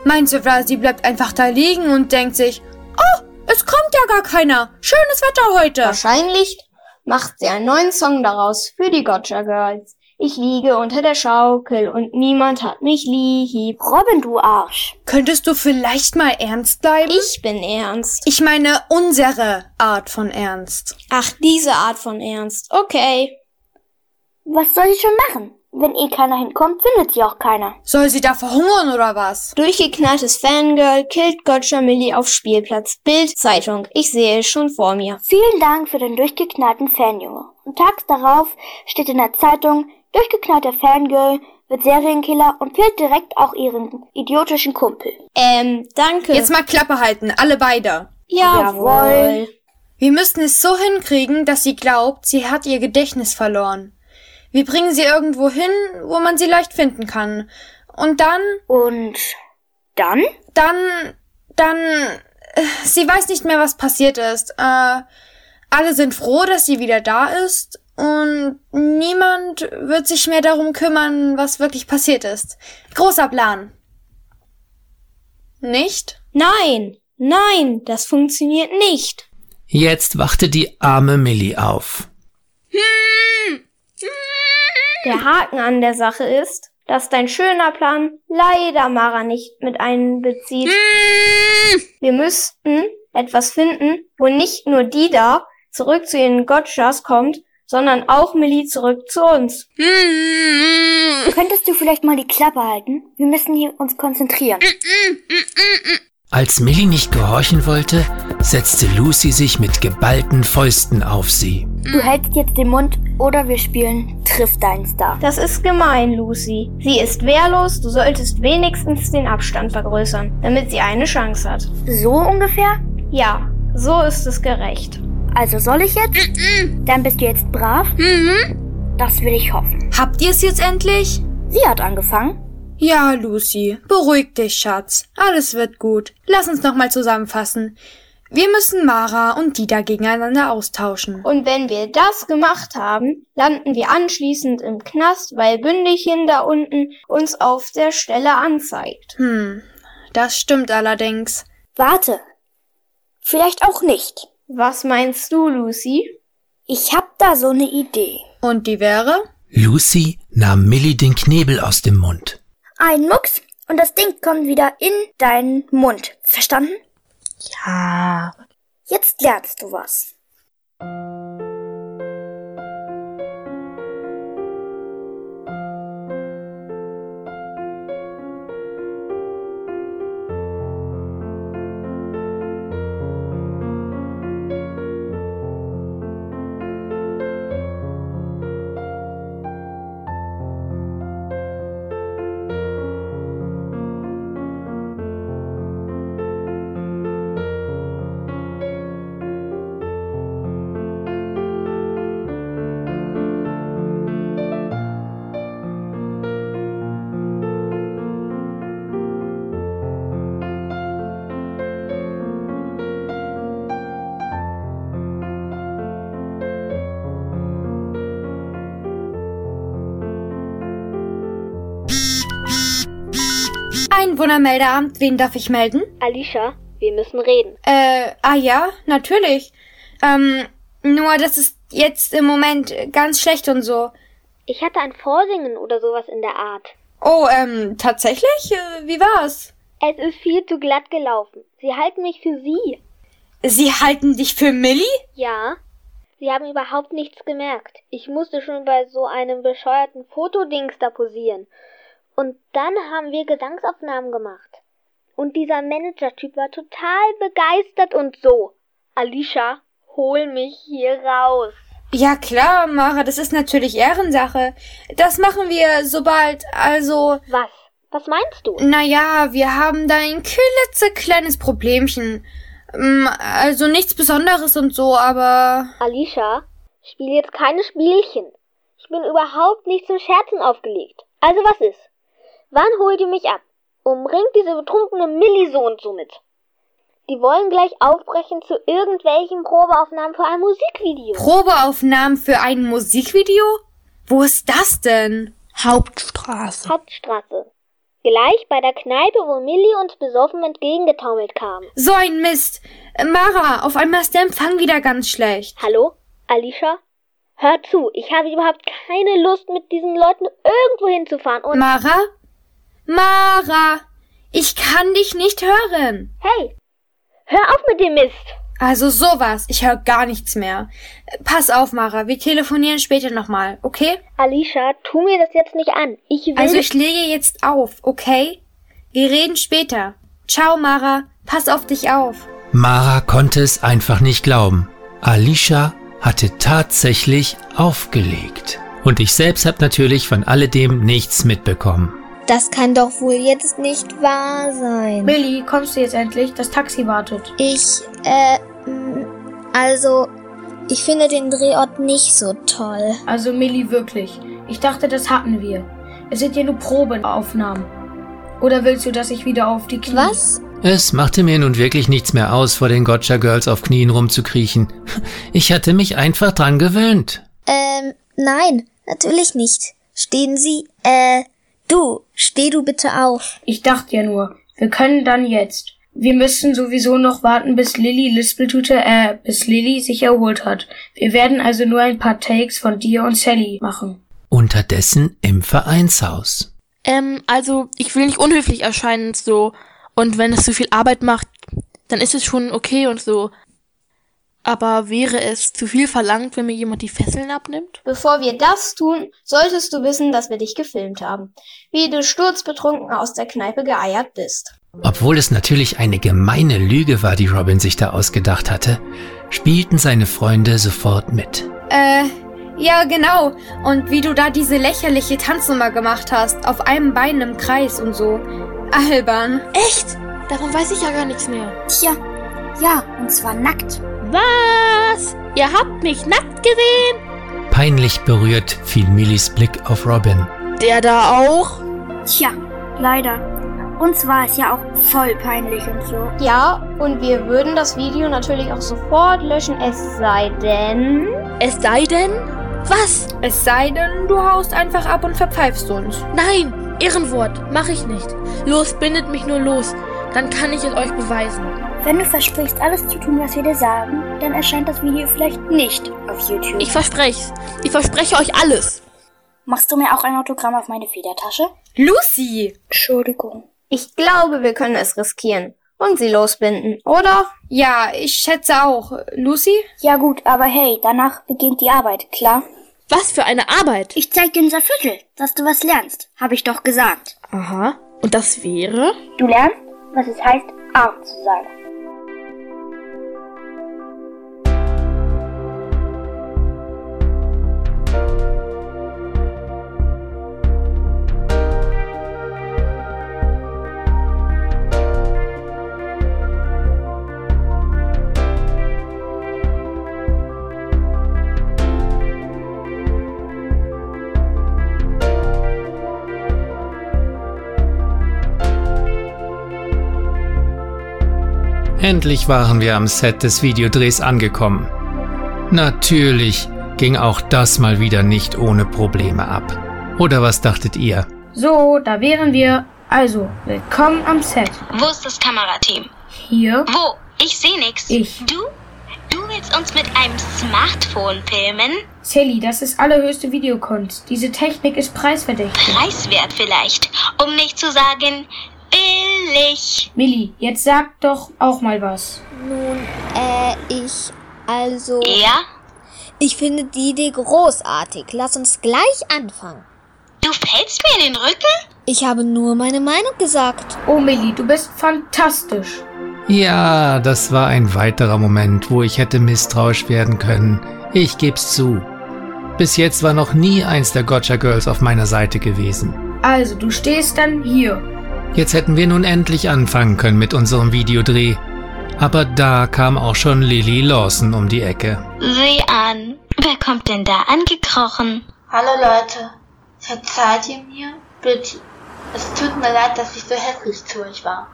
Meinst du sie bleibt einfach da liegen und denkt sich, oh, es kommt ja gar keiner. Schönes Wetter heute. Wahrscheinlich macht sie einen neuen Song daraus für die Gotcha Girls. Ich liege unter der Schaukel und niemand hat mich lieb. Robin, du Arsch. Könntest du vielleicht mal ernst bleiben? Ich bin ernst. Ich meine unsere Art von Ernst. Ach, diese Art von Ernst. Okay. Was soll ich schon machen? Wenn eh keiner hinkommt, findet sie auch keiner. Soll sie da verhungern oder was? Durchgeknalltes Fangirl killt Gotcha Millie auf Spielplatz. Bild Zeitung. Ich sehe es schon vor mir. Vielen Dank für den durchgeknallten Fanjunge. Und tags darauf steht in der Zeitung, durchgeknallter Fangirl wird Serienkiller und killt direkt auch ihren idiotischen Kumpel. Ähm, danke. Jetzt mal Klappe halten, alle beide. Jawohl. Wir müssen es so hinkriegen, dass sie glaubt, sie hat ihr Gedächtnis verloren. Wir bringen sie irgendwo hin, wo man sie leicht finden kann. Und dann, Und dann? dann, dann, äh, sie weiß nicht mehr, was passiert ist. Äh, alle sind froh, dass sie wieder da ist. Und niemand wird sich mehr darum kümmern, was wirklich passiert ist. Großer Plan. Nicht? Nein, nein, das funktioniert nicht. Jetzt wachte die arme Millie auf. Der Haken an der Sache ist, dass dein schöner Plan leider Mara nicht mit einbezieht. Wir müssten etwas finden, wo nicht nur die da zurück zu ihren Gotchas kommt, sondern auch Millie zurück zu uns. Könntest du vielleicht mal die Klappe halten? Wir müssen hier uns konzentrieren. Als Millie nicht gehorchen wollte, setzte Lucy sich mit geballten Fäusten auf sie. Du hältst jetzt den Mund oder wir spielen Triff deinen Star. Das ist gemein, Lucy. Sie ist wehrlos, du solltest wenigstens den Abstand vergrößern, damit sie eine Chance hat. So ungefähr? Ja, so ist es gerecht. Also soll ich jetzt? Dann bist du jetzt brav? Das will ich hoffen. Habt ihr es jetzt endlich? Sie hat angefangen. Ja, Lucy, beruhig dich, Schatz. Alles wird gut. Lass uns nochmal zusammenfassen. Wir müssen Mara und Dida gegeneinander austauschen. Und wenn wir das gemacht haben, landen wir anschließend im Knast, weil Bündelchen da unten uns auf der Stelle anzeigt. Hm, das stimmt allerdings. Warte. Vielleicht auch nicht. Was meinst du, Lucy? Ich hab da so eine Idee. Und die wäre? Lucy nahm Millie den Knebel aus dem Mund. Ein Mucks und das Ding kommt wieder in deinen Mund. Verstanden? Ja. Jetzt lernst du was. Einwohnermeldeamt, wen darf ich melden? Alicia, wir müssen reden. Äh, ah ja, natürlich. Ähm, nur das ist jetzt im Moment ganz schlecht und so. Ich hatte ein Vorsingen oder sowas in der Art. Oh, ähm, tatsächlich? Äh, wie war's? Es ist viel zu glatt gelaufen. Sie halten mich für Sie. Sie halten dich für Millie? Ja. Sie haben überhaupt nichts gemerkt. Ich musste schon bei so einem bescheuerten Fotodings da posieren. Und dann haben wir Gesangsaufnahmen gemacht. Und dieser Manager-Typ war total begeistert und so. Alicia, hol mich hier raus. Ja klar, Mara, das ist natürlich Ehrensache. Das machen wir sobald, also. Was? Was meinst du? Naja, wir haben da ein klitzekleines Problemchen. Mm, Also nichts Besonderes und so, aber. Alicia, spiel jetzt keine Spielchen. Ich bin überhaupt nicht zum Scherzen aufgelegt. Also was ist? Wann holt ihr mich ab? Umringt diese betrunkene Millie so und so mit. Die wollen gleich aufbrechen zu irgendwelchen Probeaufnahmen für ein Musikvideo. Probeaufnahmen für ein Musikvideo? Wo ist das denn? Hauptstraße. Hauptstraße. Gleich bei der Kneipe, wo Millie uns besoffen entgegengetaumelt kam. So ein Mist. Mara, auf einmal ist der Empfang wieder ganz schlecht. Hallo? Alicia? Hör zu, ich habe überhaupt keine Lust, mit diesen Leuten irgendwo hinzufahren und... Mara? Mara! Ich kann dich nicht hören. hey! Hör auf mit dem Mist! Also sowas. Ich höre gar nichts mehr. Pass auf, Mara. Wir telefonieren später nochmal, okay? Alicia, tu mir das jetzt nicht an. Ich will... Also ich lege jetzt auf, okay? Wir reden später. Ciao, Mara. Pass auf dich auf. Mara konnte es einfach nicht glauben. Alicia hatte tatsächlich aufgelegt. Und ich selbst habe natürlich von alledem nichts mitbekommen. Das kann doch wohl jetzt nicht wahr sein. Millie, kommst du jetzt endlich? Das Taxi wartet. Ich, äh, mh, also, ich finde den Drehort nicht so toll. Also Millie, wirklich. Ich dachte, das hatten wir. Es sind ja nur Probeaufnahmen. Oder willst du, dass ich wieder auf die Knie... Was? Es machte mir nun wirklich nichts mehr aus, vor den Gotcha Girls auf Knien rumzukriechen. Ich hatte mich einfach dran gewöhnt. Ähm, nein, natürlich nicht. Stehen Sie, äh, du, steh du bitte auf. Ich dachte ja nur, wir können dann jetzt. Wir müssen sowieso noch warten, bis Lilly Lispeltute, äh, bis Lilly sich erholt hat. Wir werden also nur ein paar Takes von dir und Sally machen. Unterdessen im Vereinshaus. Ähm, also, ich will nicht unhöflich erscheinen und so. Und wenn es zu viel Arbeit macht, dann ist es schon okay und so. Aber wäre es zu viel verlangt, wenn mir jemand die Fesseln abnimmt? Bevor wir das tun, solltest du wissen, dass wir dich gefilmt haben. Wie du sturzbetrunken aus der Kneipe geeiert bist. Obwohl es natürlich eine gemeine Lüge war, die Robin sich da ausgedacht hatte, spielten seine Freunde sofort mit. Äh, ja, genau. Und wie du da diese lächerliche Tanznummer gemacht hast, auf einem Bein im Kreis und so. Albern. Echt? Davon weiß ich ja gar nichts mehr. Tja, ja, und zwar nackt. Was? Ihr habt mich nackt gesehen? Peinlich berührt fiel Millys Blick auf Robin. Der da auch? Tja, leider. Uns war es ja auch voll peinlich und so. Ja, und wir würden das Video natürlich auch sofort löschen, es sei denn... Es sei denn? Was? Es sei denn, du haust einfach ab und verpfeifst uns. Nein, Ehrenwort, mach ich nicht. Los, bindet mich nur los. Dann kann ich es euch beweisen. Wenn du versprichst, alles zu tun, was wir dir sagen, dann erscheint das Video vielleicht nicht auf YouTube. Ich verspreche Ich verspreche euch alles. Machst du mir auch ein Autogramm auf meine Federtasche? Lucy! Entschuldigung. Ich glaube, wir können es riskieren. Und sie losbinden, oder? Ja, ich schätze auch. Lucy? Ja gut, aber hey, danach beginnt die Arbeit, klar? Was für eine Arbeit? Ich zeig dir unser Viertel, dass du was lernst, habe ich doch gesagt. Aha. Und das wäre? Du lernst, was es heißt, arm zu sein. Endlich waren wir am Set des Videodrehs angekommen. Natürlich ging auch das mal wieder nicht ohne Probleme ab. Oder was dachtet ihr? So, da wären wir. Also, willkommen am Set. Wo ist das Kamerateam? Hier, Wo? Ich sehe nix. ich. Du? Du willst uns mit einem Smartphone filmen? Sally, das ist allerhöchste Videokunst. Diese Technik ist preisverdächtig. Preiswert vielleicht, um nicht zu sagen billig. Millie, jetzt sag doch auch mal was. Nun, äh, ich, also, Ja? ich finde die Idee großartig. Lass uns gleich anfangen. Du fällst mir in den Rücken? Ich habe nur meine Meinung gesagt. Oh, Millie, du bist fantastisch. Ja, das war ein weiterer Moment, wo ich hätte misstrauisch werden können. Ich geb's zu. Bis jetzt war noch nie eins der Gotcha Girls auf meiner Seite gewesen. Also, du stehst dann hier. Jetzt hätten wir nun endlich anfangen können mit unserem Videodreh. Aber da kam auch schon Lily Lawson um die Ecke. Sieh an. Wer kommt denn da angekrochen? Hallo Leute, verzeiht ihr mir? Bitte. Es tut mir leid, dass ich so hässlich zu euch war.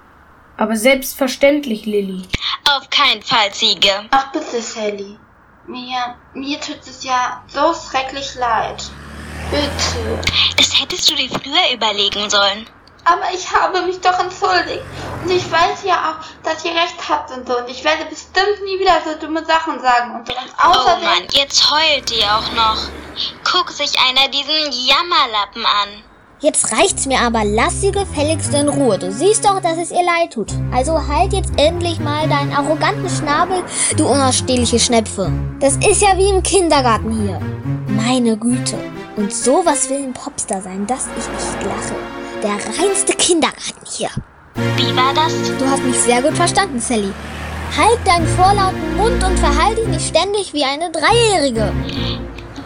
Aber selbstverständlich, Lilly. Auf keinen Fall, Ziege. Ach bitte, Sally. Mir, mir tut es ja so schrecklich leid. Bitte. Das hättest du dir früher überlegen sollen. Aber ich habe mich doch entschuldigt. Und ich weiß ja auch, dass ihr recht habt und so. Und ich werde bestimmt nie wieder so dumme Sachen sagen. Und, und Oh außerdem... Mann, jetzt heult die auch noch. Guck sich einer diesen Jammerlappen an. Jetzt reicht's mir aber, lass sie gefälligst in Ruhe. Du siehst doch, dass es ihr leid tut. Also halt jetzt endlich mal deinen arroganten Schnabel, du unausstehliche Schnepfe. Das ist ja wie im Kindergarten hier. Meine Güte. Und sowas will ein Popstar sein, dass ich nicht lache. Der reinste Kindergarten hier. Wie war das? Du hast mich sehr gut verstanden, Sally. Halt deinen vorlauten Mund und verhalte dich nicht ständig wie eine Dreijährige.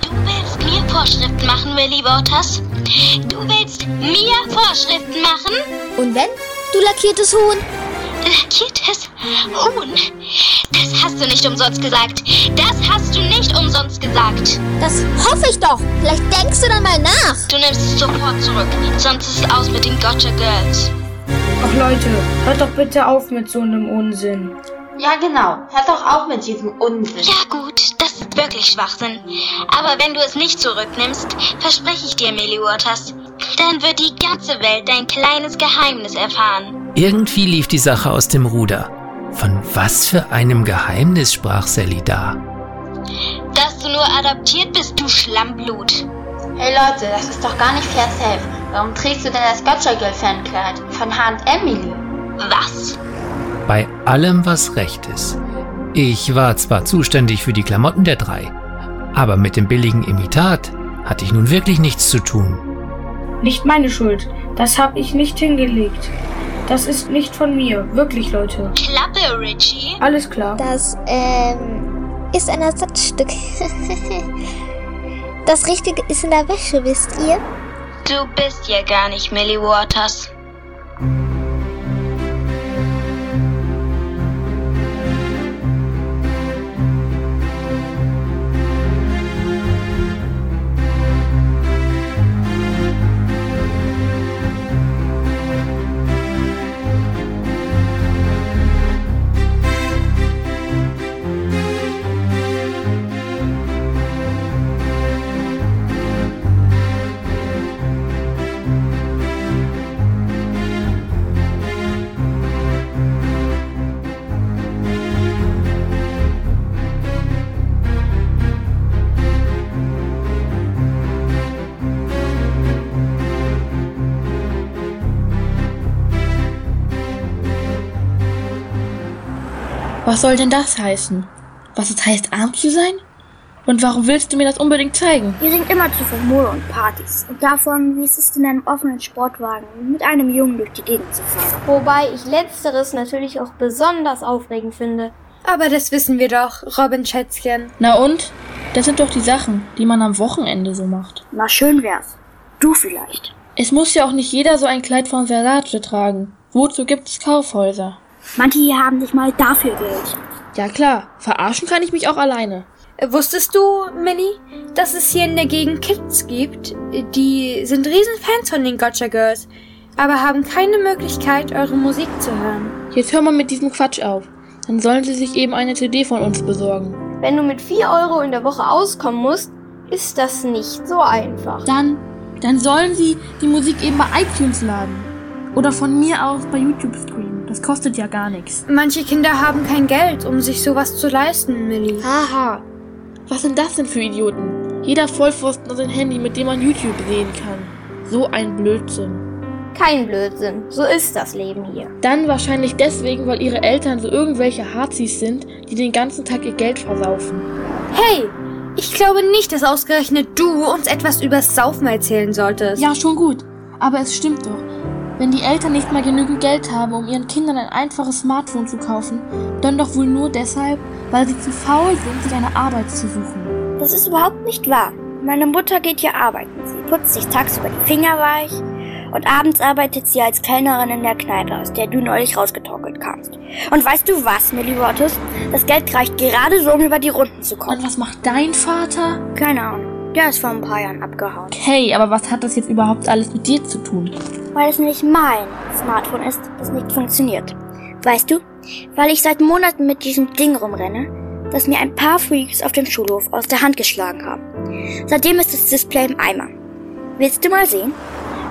Du willst mir Vorschriften machen, Willy Waters? Du willst mir Vorschriften machen? Und wenn? Du lackiertes Huhn. Lackiertes Huhn? Das hast du nicht umsonst gesagt. Das hast du nicht umsonst gesagt. Das hoffe ich doch. Vielleicht denkst du dann mal nach. Du nimmst es sofort zurück, sonst ist es aus mit den Gotcha Girls. Ach Leute, hört doch bitte auf mit so einem Unsinn. Ja genau, hört doch auf mit diesem Unsinn. Ja gut, das ist wirklich Schwachsinn. Aber wenn du es nicht zurücknimmst, verspreche ich dir, Millie Waters, dann wird die ganze Welt dein kleines Geheimnis erfahren. Irgendwie lief die Sache aus dem Ruder. Von was für einem Geheimnis sprach Sally da? Dass du nur adoptiert bist, du Schlammblut. Hey Leute, das ist doch gar nicht fair safe. Warum trägst du denn das Gotcha Girl Fankleid von Hand Emily? Was? Bei allem, was recht ist, Ich war zwar zuständig für die Klamotten der drei, aber mit dem billigen Imitat hatte ich nun wirklich nichts zu tun. Nicht meine Schuld. Das habe ich nicht hingelegt. Das ist nicht von mir. Wirklich, Leute. Klappe, Richie. Alles klar. Das, ähm, ist ein Ersatzstück. das Richtige ist in der Wäsche, wisst ihr? Du bist ja gar nicht Millie Waters. Was soll denn das heißen? Was es heißt, arm zu sein? Und warum willst du mir das unbedingt zeigen? Ihr singt immer zu von Mode und Partys und davon, wie es ist, in einem offenen Sportwagen mit einem Jungen durch die Gegend zu fahren. Wobei ich letzteres natürlich auch besonders aufregend finde. Aber das wissen wir doch, Robin Schätzchen. Na und? Das sind doch die Sachen, die man am Wochenende so macht. Na schön wär's. Du vielleicht. Es muss ja auch nicht jeder so ein Kleid von Versace tragen. Wozu gibt es Kaufhäuser? Manche hier haben nicht mal dafür Geld. Ja klar, verarschen kann ich mich auch alleine. Äh, Wusstest du, Millie, dass es hier in der Gegend Kids gibt, die sind Riesenfans von den Gotcha Girls, aber haben keine Möglichkeit, eure Musik zu hören? Jetzt hör mal mit diesem Quatsch auf. Dann sollen sie sich eben eine CD von uns besorgen. Wenn du mit 4 Euro in der Woche auskommen musst, ist das nicht so einfach. Dann, dann sollen sie die Musik eben bei iTunes laden. Oder von mir aus bei YouTube streamen. Das kostet ja gar nichts. Manche Kinder haben kein Geld, um sich sowas zu leisten, Millie. Haha. Was sind das denn für Idioten? Jeder Vollpfosten hat ein Handy, mit dem man YouTube sehen kann. So ein Blödsinn. Kein Blödsinn. So ist das Leben hier. Dann wahrscheinlich deswegen, weil ihre Eltern so irgendwelche Hazis sind, die den ganzen Tag ihr Geld versaufen. Hey, ich glaube nicht, dass ausgerechnet du uns etwas übers Saufen erzählen solltest. Ja, schon gut. Aber es stimmt doch. Wenn die Eltern nicht mal genügend Geld haben, um ihren Kindern ein einfaches Smartphone zu kaufen, dann doch wohl nur deshalb, weil sie zu faul sind, sich eine Arbeit zu suchen. Das ist überhaupt nicht wahr. Meine Mutter geht hier arbeiten. Sie putzt sich tagsüber die Finger weich und abends arbeitet sie als Kellnerin in der Kneipe, aus der du neulich rausgetorkelt kamst. Und weißt du was, Millie Waters? Das Geld reicht gerade so, um über die Runden zu kommen. Und was macht dein Vater? Keine Ahnung. Der ist vor ein paar Jahren abgehauen. Okay, aber was hat das jetzt überhaupt alles mit dir zu tun? Weil es nämlich mein Smartphone ist, das nicht funktioniert. Weißt du? Weil ich seit Monaten mit diesem Ding rumrenne, das mir ein paar Freaks auf dem Schulhof aus der Hand geschlagen haben. Seitdem ist das Display im Eimer. Willst du mal sehen?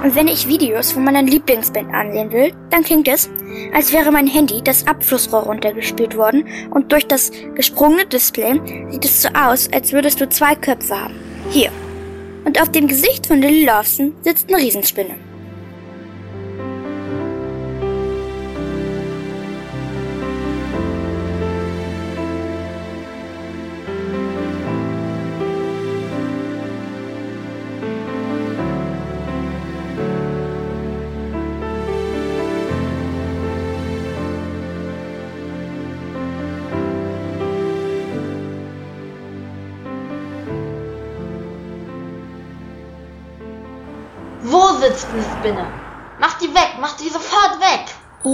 Und wenn ich Videos von meiner Lieblingsband ansehen will, dann klingt es, als wäre mein Handy das Abflussrohr runtergespült worden und durch das gesprungene Display sieht es so aus, als würdest du zwei Köpfe haben. Hier. Und auf dem Gesicht von Lily Lawson sitzt eine Riesenspinne.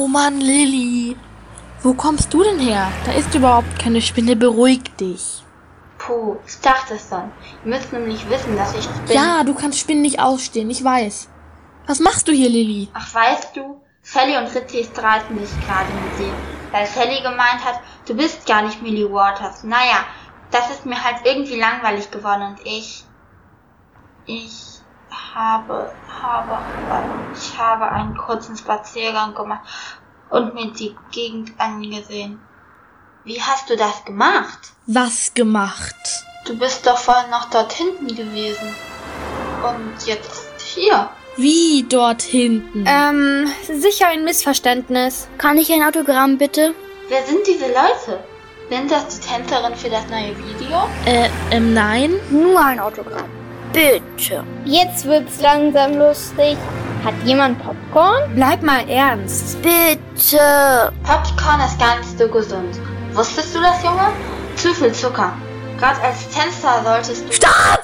Oh Mann, Lilly. Wo kommst du denn her? Da ist überhaupt keine Spinne. Beruhig dich. Puh, ich dachte es schon. Ihr müsst nämlich wissen, dass ich bin. Ja, du kannst Spinnen nicht ausstehen. Ich weiß. Was machst du hier, Lilly? Ach, weißt du, Sally und Ritchie streiten sich gerade mit dir. Weil Sally gemeint hat, du bist gar nicht Millie Waters. Naja, das ist mir halt irgendwie langweilig geworden und ich. Ich habe, habe, ich habe einen kurzen Spaziergang gemacht und mir die Gegend angesehen. Wie hast du das gemacht? Was gemacht? Du bist doch vorhin noch dort hinten gewesen. Und jetzt hier. Wie dort hinten? Ähm, sicher ein Missverständnis. Kann ich ein Autogramm bitte? Wer sind diese Leute? Sind das die Tänzerin für das neue Video? Äh, ähm, nein. Nur ein Autogramm. Bitte. Jetzt wird's langsam lustig. Hat jemand Popcorn? Bleib mal ernst. Bitte. Popcorn ist gar nicht so gesund. Wusstest du das, Junge? Zu viel Zucker. Gerade als Tänzer solltest du... Stopp!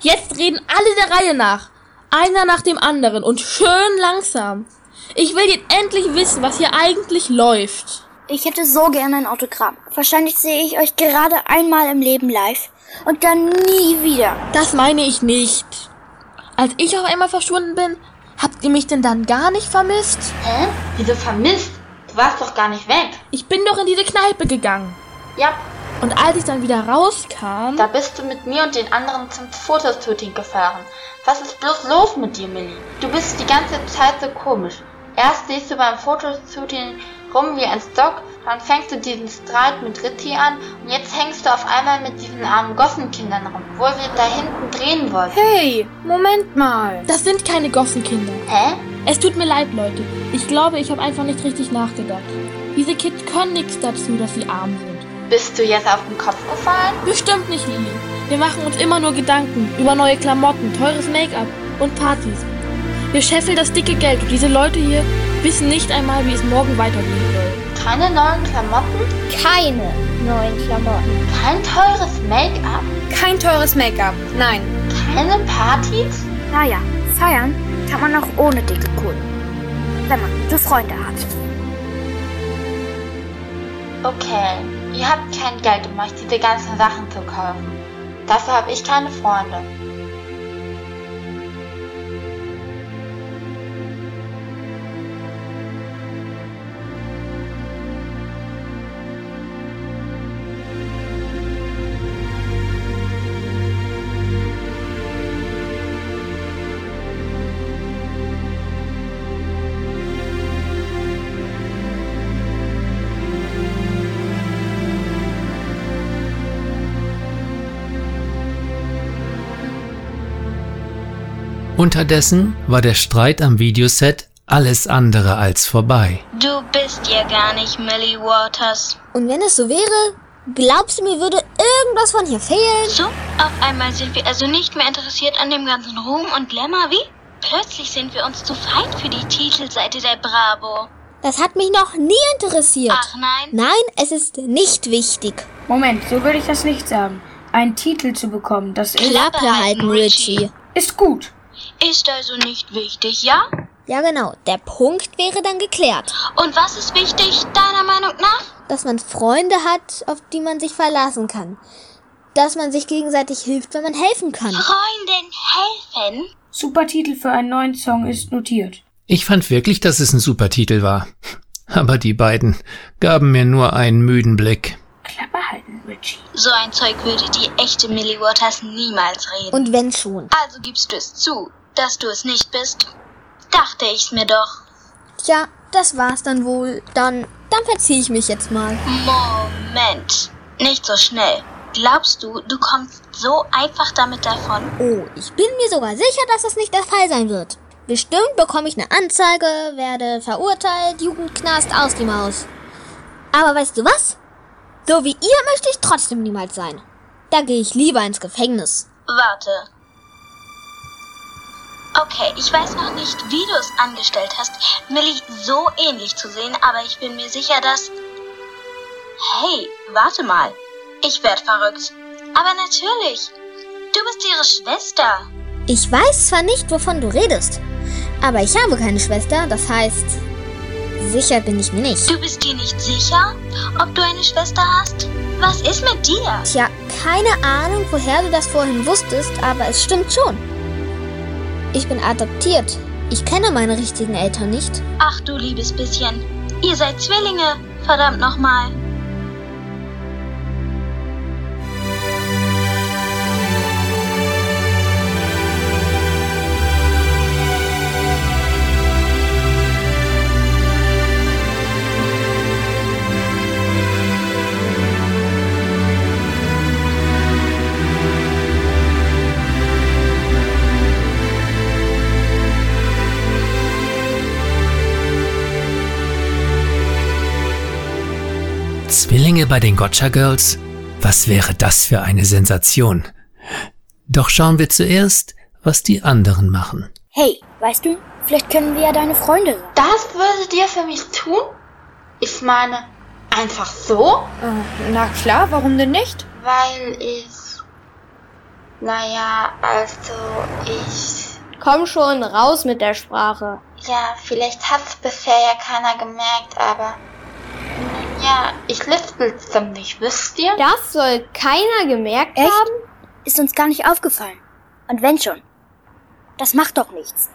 Jetzt reden alle der Reihe nach. Einer nach dem anderen und schön langsam. Ich will jetzt endlich wissen, was hier eigentlich läuft. Ich hätte so gerne ein Autogramm. Wahrscheinlich sehe ich euch gerade einmal im Leben live und dann nie wieder. Das meine ich nicht. Als ich auf einmal verschwunden bin, habt ihr mich denn dann gar nicht vermisst? Hä? Wieso vermisst? Du warst doch gar nicht weg. Ich bin doch in diese Kneipe gegangen. Ja, Und als ich dann wieder rauskam, da bist du mit mir und den anderen zum Fotoshooting gefahren. Was ist bloß los mit dir, Millie? Du bist die ganze Zeit so komisch. Erst siehst du beim Fotoshooting rum wie ein Stock, dann fängst du diesen Streit mit Ritti an und jetzt hängst du auf einmal mit diesen armen Gossenkindern rum, wo wir da hinten drehen wollten. Hey, Moment mal. das sind keine Gossenkinder. Hä? Es tut mir leid, Leute. Ich glaube, ich habe einfach nicht richtig nachgedacht. Diese Kids können nichts dazu, dass sie arm sind. Bist du jetzt auf den Kopf gefallen? Bestimmt nicht, Lili. Wir machen uns immer nur Gedanken über neue Klamotten, teures Make-up und Partys. Wir scheffeln das dicke Geld und diese Leute hier wissen nicht einmal, wie es morgen weitergehen soll. Keine neuen Klamotten? Keine neuen Klamotten. Kein teures Make-up? Kein teures Make-up. Nein. Keine Partys? Naja, feiern kann man auch ohne dicke Kohlen. Wenn man gute Freunde hat. Okay, ihr habt kein Geld, um euch diese ganzen Sachen zu kaufen. Dafür habe ich keine Freunde. Unterdessen war der Streit am Videoset alles andere als vorbei. Du bist ja gar nicht Millie Waters. Und wenn es so wäre, glaubst du mir, würde irgendwas von hier fehlen? So, auf einmal sind wir also nicht mehr interessiert an dem ganzen Ruhm und Glamour, wie? Plötzlich sind wir uns zu fein für die Titelseite der Bravo. Das hat mich noch nie interessiert. Ach nein, Nein, es ist nicht wichtig. Moment, so würde ich das nicht sagen. Einen Titel zu bekommen, das ist, Klappe halten, Richie. ist gut. Ist also nicht wichtig, ja? Ja, genau. Der Punkt wäre dann geklärt. Und was ist wichtig, deiner Meinung nach? Dass man Freunde hat, auf die man sich verlassen kann. Dass man sich gegenseitig hilft, wenn man helfen kann. Freundin helfen? Super Titel für einen neuen Song ist notiert. Ich fand wirklich, dass es ein super Titel war. Aber die beiden gaben mir nur einen müden Blick. So ein Zeug würde die echte Millie Waters niemals reden. Und wenn schon. also gibst du es zu, dass du es nicht bist? Dachte ich's mir doch. Tja, das war's dann wohl. Dann, dann verzieh ich mich jetzt mal. Moment. Nicht so schnell. Glaubst du, du kommst so einfach damit davon? Oh, ich bin mir sogar sicher, dass das nicht der Fall sein wird. Bestimmt bekomme ich eine Anzeige, werde verurteilt, Jugendknast aus die Maus. Aber weißt du was? So wie ihr möchte ich trotzdem niemals sein. Da gehe ich lieber ins Gefängnis. Warte. Okay, ich weiß noch nicht, wie du es angestellt hast, Millie so ähnlich zu sehen, aber ich bin mir sicher, dass... Hey, warte mal. Ich werd verrückt. Aber natürlich. Du bist ihre Schwester. Ich weiß zwar nicht, wovon du redest, aber ich habe keine Schwester, das heißt, sicher bin ich mir nicht. Du bist dir nicht sicher, ob du eine Schwester hast? Was ist mit dir? Tja, keine Ahnung, woher du das vorhin wusstest, aber es stimmt schon. Ich bin adoptiert. Ich kenne meine richtigen Eltern nicht. Ach du liebes bisschen. Ihr seid Zwillinge. Verdammt nochmal. Zwillinge bei den Gotcha Girls? Was wäre das für eine Sensation? Doch schauen wir zuerst, was die anderen machen. Hey, weißt du, vielleicht können wir ja deine Freunde sein. Das würdet ihr für mich tun? Ich meine, einfach so? Äh, na klar, warum denn nicht? Weil ich. Naja, also ich. Komm schon, raus mit der Sprache. Ja, vielleicht hat's bisher ja keiner gemerkt, aber. Ja, ich lispel ziemlich, wisst ihr? Das soll keiner gemerkt Echt? haben? Ist uns gar nicht aufgefallen. Und wenn schon. Das macht doch nichts.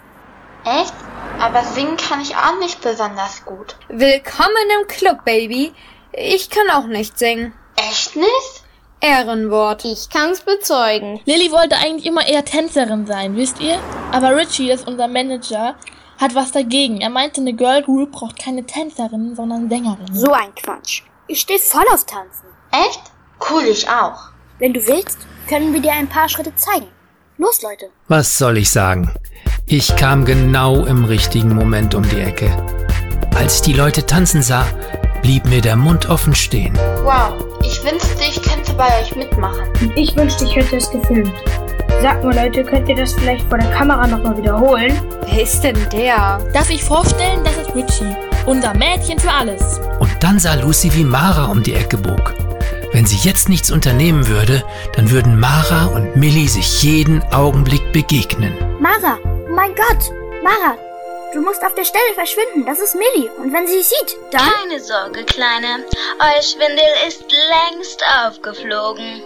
Echt? Aber singen kann ich auch nicht besonders gut. Willkommen im Club, Baby. Ich kann auch nicht singen. Echt nicht? Ehrenwort. Ich kann's bezeugen. Lilly wollte eigentlich immer eher Tänzerin sein, wisst ihr? Aber Richie, ist unser Manager, hat was dagegen. Er meinte, eine Girl Group braucht keine Tänzerin, sondern Sängerin. So ein Quatsch. Ich stehe voll auf Tanzen. Echt? Cool, ich auch. Wenn du willst, können wir dir ein paar Schritte zeigen. Los, Leute. Was soll ich sagen? Ich kam genau im richtigen Moment um die Ecke. Als ich die Leute tanzen sah, blieb mir der Mund offen stehen. Wow, ich wünschte, ich könnte bei euch mitmachen. Und ich wünschte, ich hätte es gefilmt. Sagt mal, Leute, könnt ihr das vielleicht vor der Kamera nochmal wiederholen? Wer ist denn der? Darf ich vorstellen, das ist Richie. Unser Mädchen für alles. Und dann sah Lucy, wie Mara um die Ecke bog. Wenn sie jetzt nichts unternehmen würde, dann würden Mara und Millie sich jeden Augenblick begegnen. Mara, oh mein Gott. Mara, du musst auf der Stelle verschwinden. Das ist Millie. Und wenn sie dich sieht, dann... Keine Sorge, Kleine. Euer Schwindel ist längst aufgeflogen.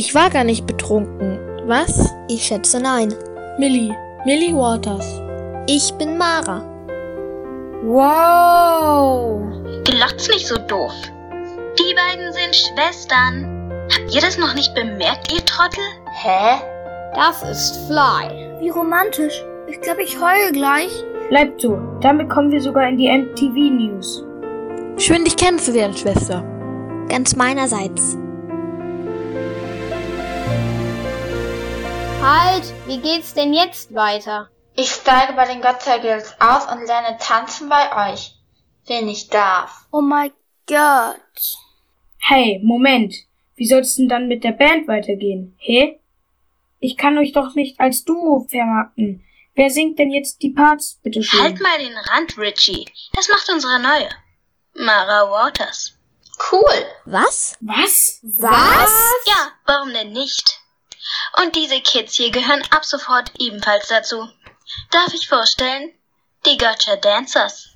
Ich war gar nicht betrunken. Was? Ich schätze nein. Millie. Millie Waters. Ich bin Mara. Wow. Glott's nicht so doof. Die beiden sind Schwestern. Habt ihr das noch nicht bemerkt, ihr Trottel? Hä? Das ist Fly. Wie romantisch. Ich glaube, ich heule gleich. Bleibt so. Damit kommen wir sogar in die MTV News. Schön, dich kennenzulernen, Schwester. Ganz meinerseits. Halt, wie geht's denn jetzt weiter? Ich steige bei den Gotcha Girls aus und lerne tanzen bei euch. Wenn ich darf. Oh mein Gott. Hey, Moment. Wie soll's denn dann mit der Band weitergehen? Hä? Ich kann euch doch nicht als Duo vermarkten. Wer singt denn jetzt die Parts, bitteschön? Halt mal den Rand, Richie. Das macht unsere neue. Mara Waters. Cool. Was? Was? Was? Ja, warum denn nicht? Und diese Kids hier gehören ab sofort ebenfalls dazu. Darf ich vorstellen? Die Gotcha Dancers.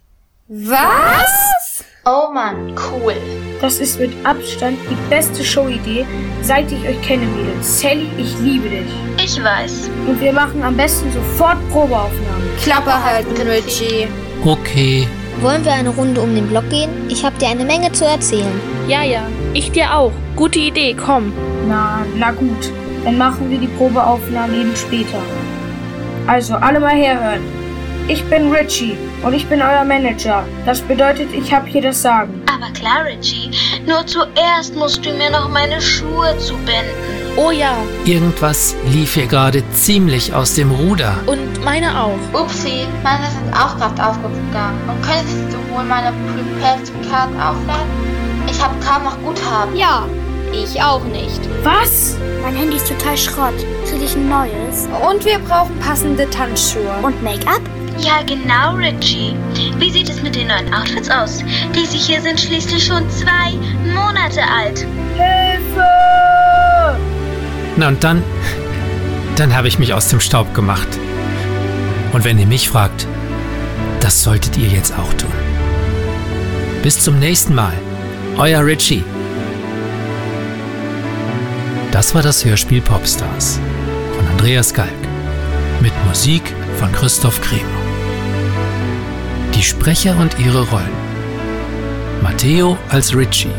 Was? Oh Mann, cool. Das ist mit Abstand die beste Showidee, seit ich euch kenne, Mädels. Sally, ich liebe dich. Ich weiß. Und wir machen am besten sofort Probeaufnahmen. Klappe halten, Richie. Okay, Wollen wir eine Runde um den Block gehen? Ich habe dir eine Menge zu erzählen. Ja, ja. Ich dir auch. Gute Idee, komm. Na, na gut. Dann machen wir die Probeaufnahmen eben später. Also, alle mal herhören. Ich bin Richie und ich bin euer Manager. Das bedeutet, ich habe hier das Sagen. Aber klar, Richie. Nur zuerst musst du mir noch meine Schuhe zubinden. Oh ja. irgendwas lief hier gerade ziemlich aus dem Ruder. Und meine auch. Upsi, meine sind auch gerade aufgegangen. Und könntest du wohl meine Prepared Card aufladen? Ich habe kaum noch Guthaben. Ja, ich auch nicht. Was? Mein Handy ist total Schrott. Kriege ich ein neues? Und wir brauchen passende Tanzschuhe. Und Make-up? Ja, genau, Richie. Wie sieht es mit den neuen Outfits aus? Diese hier sind schließlich schon zwei Monate alt. Hilfe! Na und dann, dann habe ich mich aus dem Staub gemacht. Und wenn ihr mich fragt, das solltet ihr jetzt auch tun. Bis zum nächsten Mal. Euer Richie. Das war das Hörspiel Popstars von Andreas Galk mit Musik von Christoph Kremer. Die Sprecher und ihre Rollen. Matteo als Richie.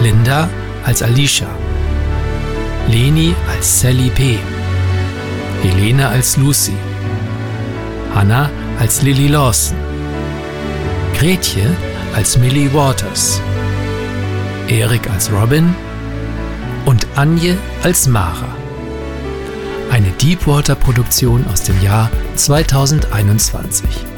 Linda als Alicia. Leni als Sally P. Helene als Lucy. Hannah als Lily Lawson. Gretje als Millie Waters. Erik als Robin Anje als Mara. Eine Deepwater-Produktion aus dem Jahr 2021.